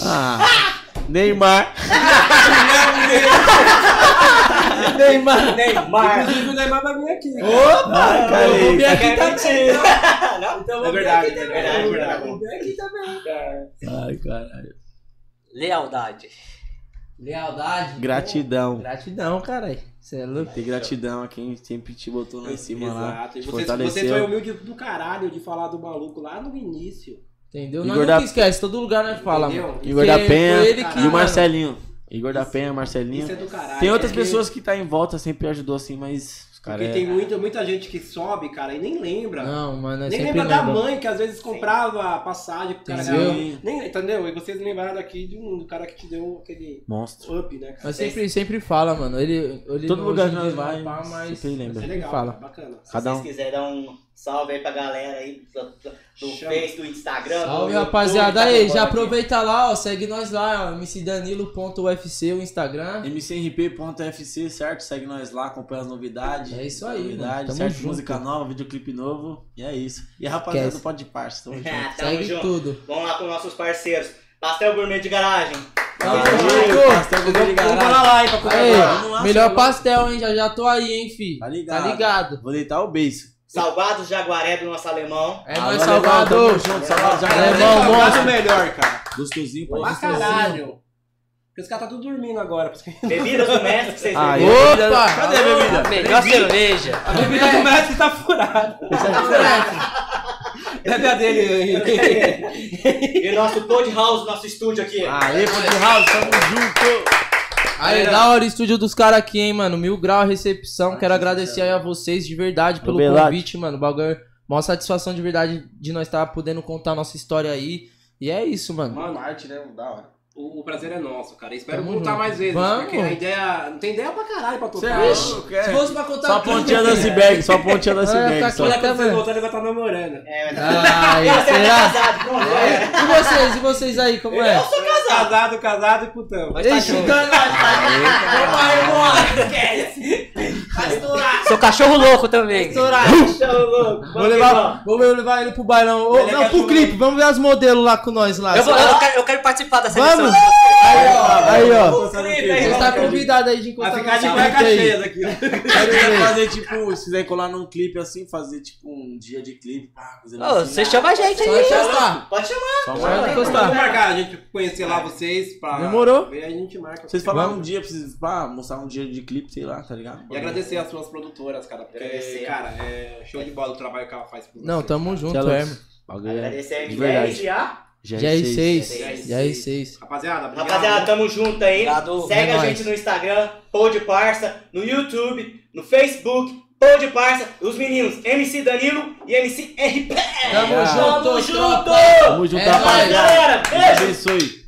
Ah, Neymar. Neymar. Neymar. Inclusive o Neymar vai vir aqui. Opa, cara. eu vou vir aqui É também. mentira. Não, É Então eu vou vir verdade, aqui é também. verdade, é verdade. Eu vou vir aqui também. Ai, caralho. Lealdade. Lealdade. Gratidão. Gratidão, caralho. Você é louco. Ter gratidão a quem sempre te botou lá em cima lá. Exato. E Te você, você foi humilde do caralho de falar do maluco lá no início. Entendeu? Igor Nós da- nunca esquece, todo lugar nós fala, Entendeu? mano. Igor da Penha foi ele que, e o mano, Marcelinho. Igor da Penha, Marcelinho. Isso é do caralho. Tem outras porque- pessoas que tá em volta, sempre ajudou assim, mas os Porque caras. tem muita, muita gente que sobe, cara, e nem lembra. Não, mano, nós nem sempre lembra da lembra. mãe que às vezes comprava a passagem pro cara Entendeu? ganhar. Nem, entendeu? E vocês lembraram daqui de um do cara que te deu aquele Monstro. up, né? cara? Nós sempre, sempre fala, mano. Ele, ele Todo lugar que nós vai, fala, mas sempre lembra. É legal, fala. cara, bacana. Se Cada vocês um. quiserem dar um Salve aí pra galera aí do. Face, do Instagram. Salve, do rapaziada. YouTube, tá Aí, bombando já aproveita lá, ó. Segue nós lá, ó. mcdanilo.ufc, o Instagram. mcrp.fc, certo? Segue nós lá, acompanha as novidades. É isso aí, mano. Novidades, Tamo certo? junto. Música nova, videoclipe novo. E é isso. E a rapaziada Esquece. do Pode Parça, tamo junto. Ah, Tamo Segue junto. tudo. Vamos lá com nossos parceiros. Pastel Gourmet de Garagem. Tamo junto. pastel de Vamos garagem. pra lá, hein, pra Aí, agora. Vamos lá, melhor pastel, hein? Já já tô aí, hein, fi. Tá ligado. Tá ligado. Vou deitar o beijo. Salgados Jaguaré do nosso alemão. É nóis, Salvador. Tamo junto, Salvador. Já Alemão, monstro. Salgado melhor, cara. Gostosinho, Pra pai. caralho. Porque os caras tá tudo dormindo agora. Bebidas do mestre que vocês Ah, e a Opa! bebida- Cadê a bebida? Melhor cerveja. A bebida do mestre tá furada. Bebe a dele. E nosso Pod House, nosso estúdio aqui. Aê, Pode House, tamo junto. Aí, da hora o estúdio dos caras aqui, hein, mano. Mil grau a recepção. Quero agradecer aí a vocês de verdade pelo Belate. convite, mano. Bagulho é maior satisfação de verdade de nós estar podendo contar a nossa história aí. E é isso, mano. Mano, Arte, né? Da hora. O, o prazer é nosso, cara. Espero Tamo voltar junto. mais vezes. Vamos. Porque a ideia. Não tem ideia pra caralho pra tocar. Cê é Ixi, louco, Se é. fosse pra contar Só a tudo, pontinha da filho. iceberg, só a pontinha da Olha, tá só. Quando até você mesmo. voltar, ele vai estar namorando. É, mas... Tá será? casado, pronto. é. E vocês? E vocês aí, como é? Casado, casado e putão. Mas tá Ixi, junto. então é nóis, Sou cachorro louco também. Estourar. Show, louco. Vou Vamos levar, vou levar ele pro bailão. É não, pro cachorro. clipe. Vamos ver as modelos lá com nós lá. Eu, vou- eu quero, eu quero participar dessa Vamos? Aí, ó. Aí, ó. Você tá convidado aí de Vai encontrar ficar de cueca aí. cheia daqui. Quiser fazer, tipo, se quiser colar num clipe assim, fazer tipo um dia de clipe, pá, coisa Ô, assim. você chama a gente aí. encostar. Pode chamar. Marca. encostar. Vamos marcar, a gente conhecer lá vocês. Pra... Demorou. E aí a gente marca. Vocês falaram um dia pra pá, mostrar um dia de clipe, sei lá, tá ligado? E agradecer as suas produtoras, cara. Porque, Agradecer. cara, é show de bola o trabalho que ela faz por Não, tamo junto, é, é Agradecer a de MGS verdade. e a... GR6. GR6. Rapaziada, obrigado. Rapaziada, tamo junto aí. Obrigado. Segue É a nóis. gente no Instagram, Pod Parça, no YouTube, no Facebook, Pod Parça, os meninos MC Danilo e MC RP. Tamo junto, Tamo tropa. junto! Tamo junto, É rapaziada. Beijo! abençoe.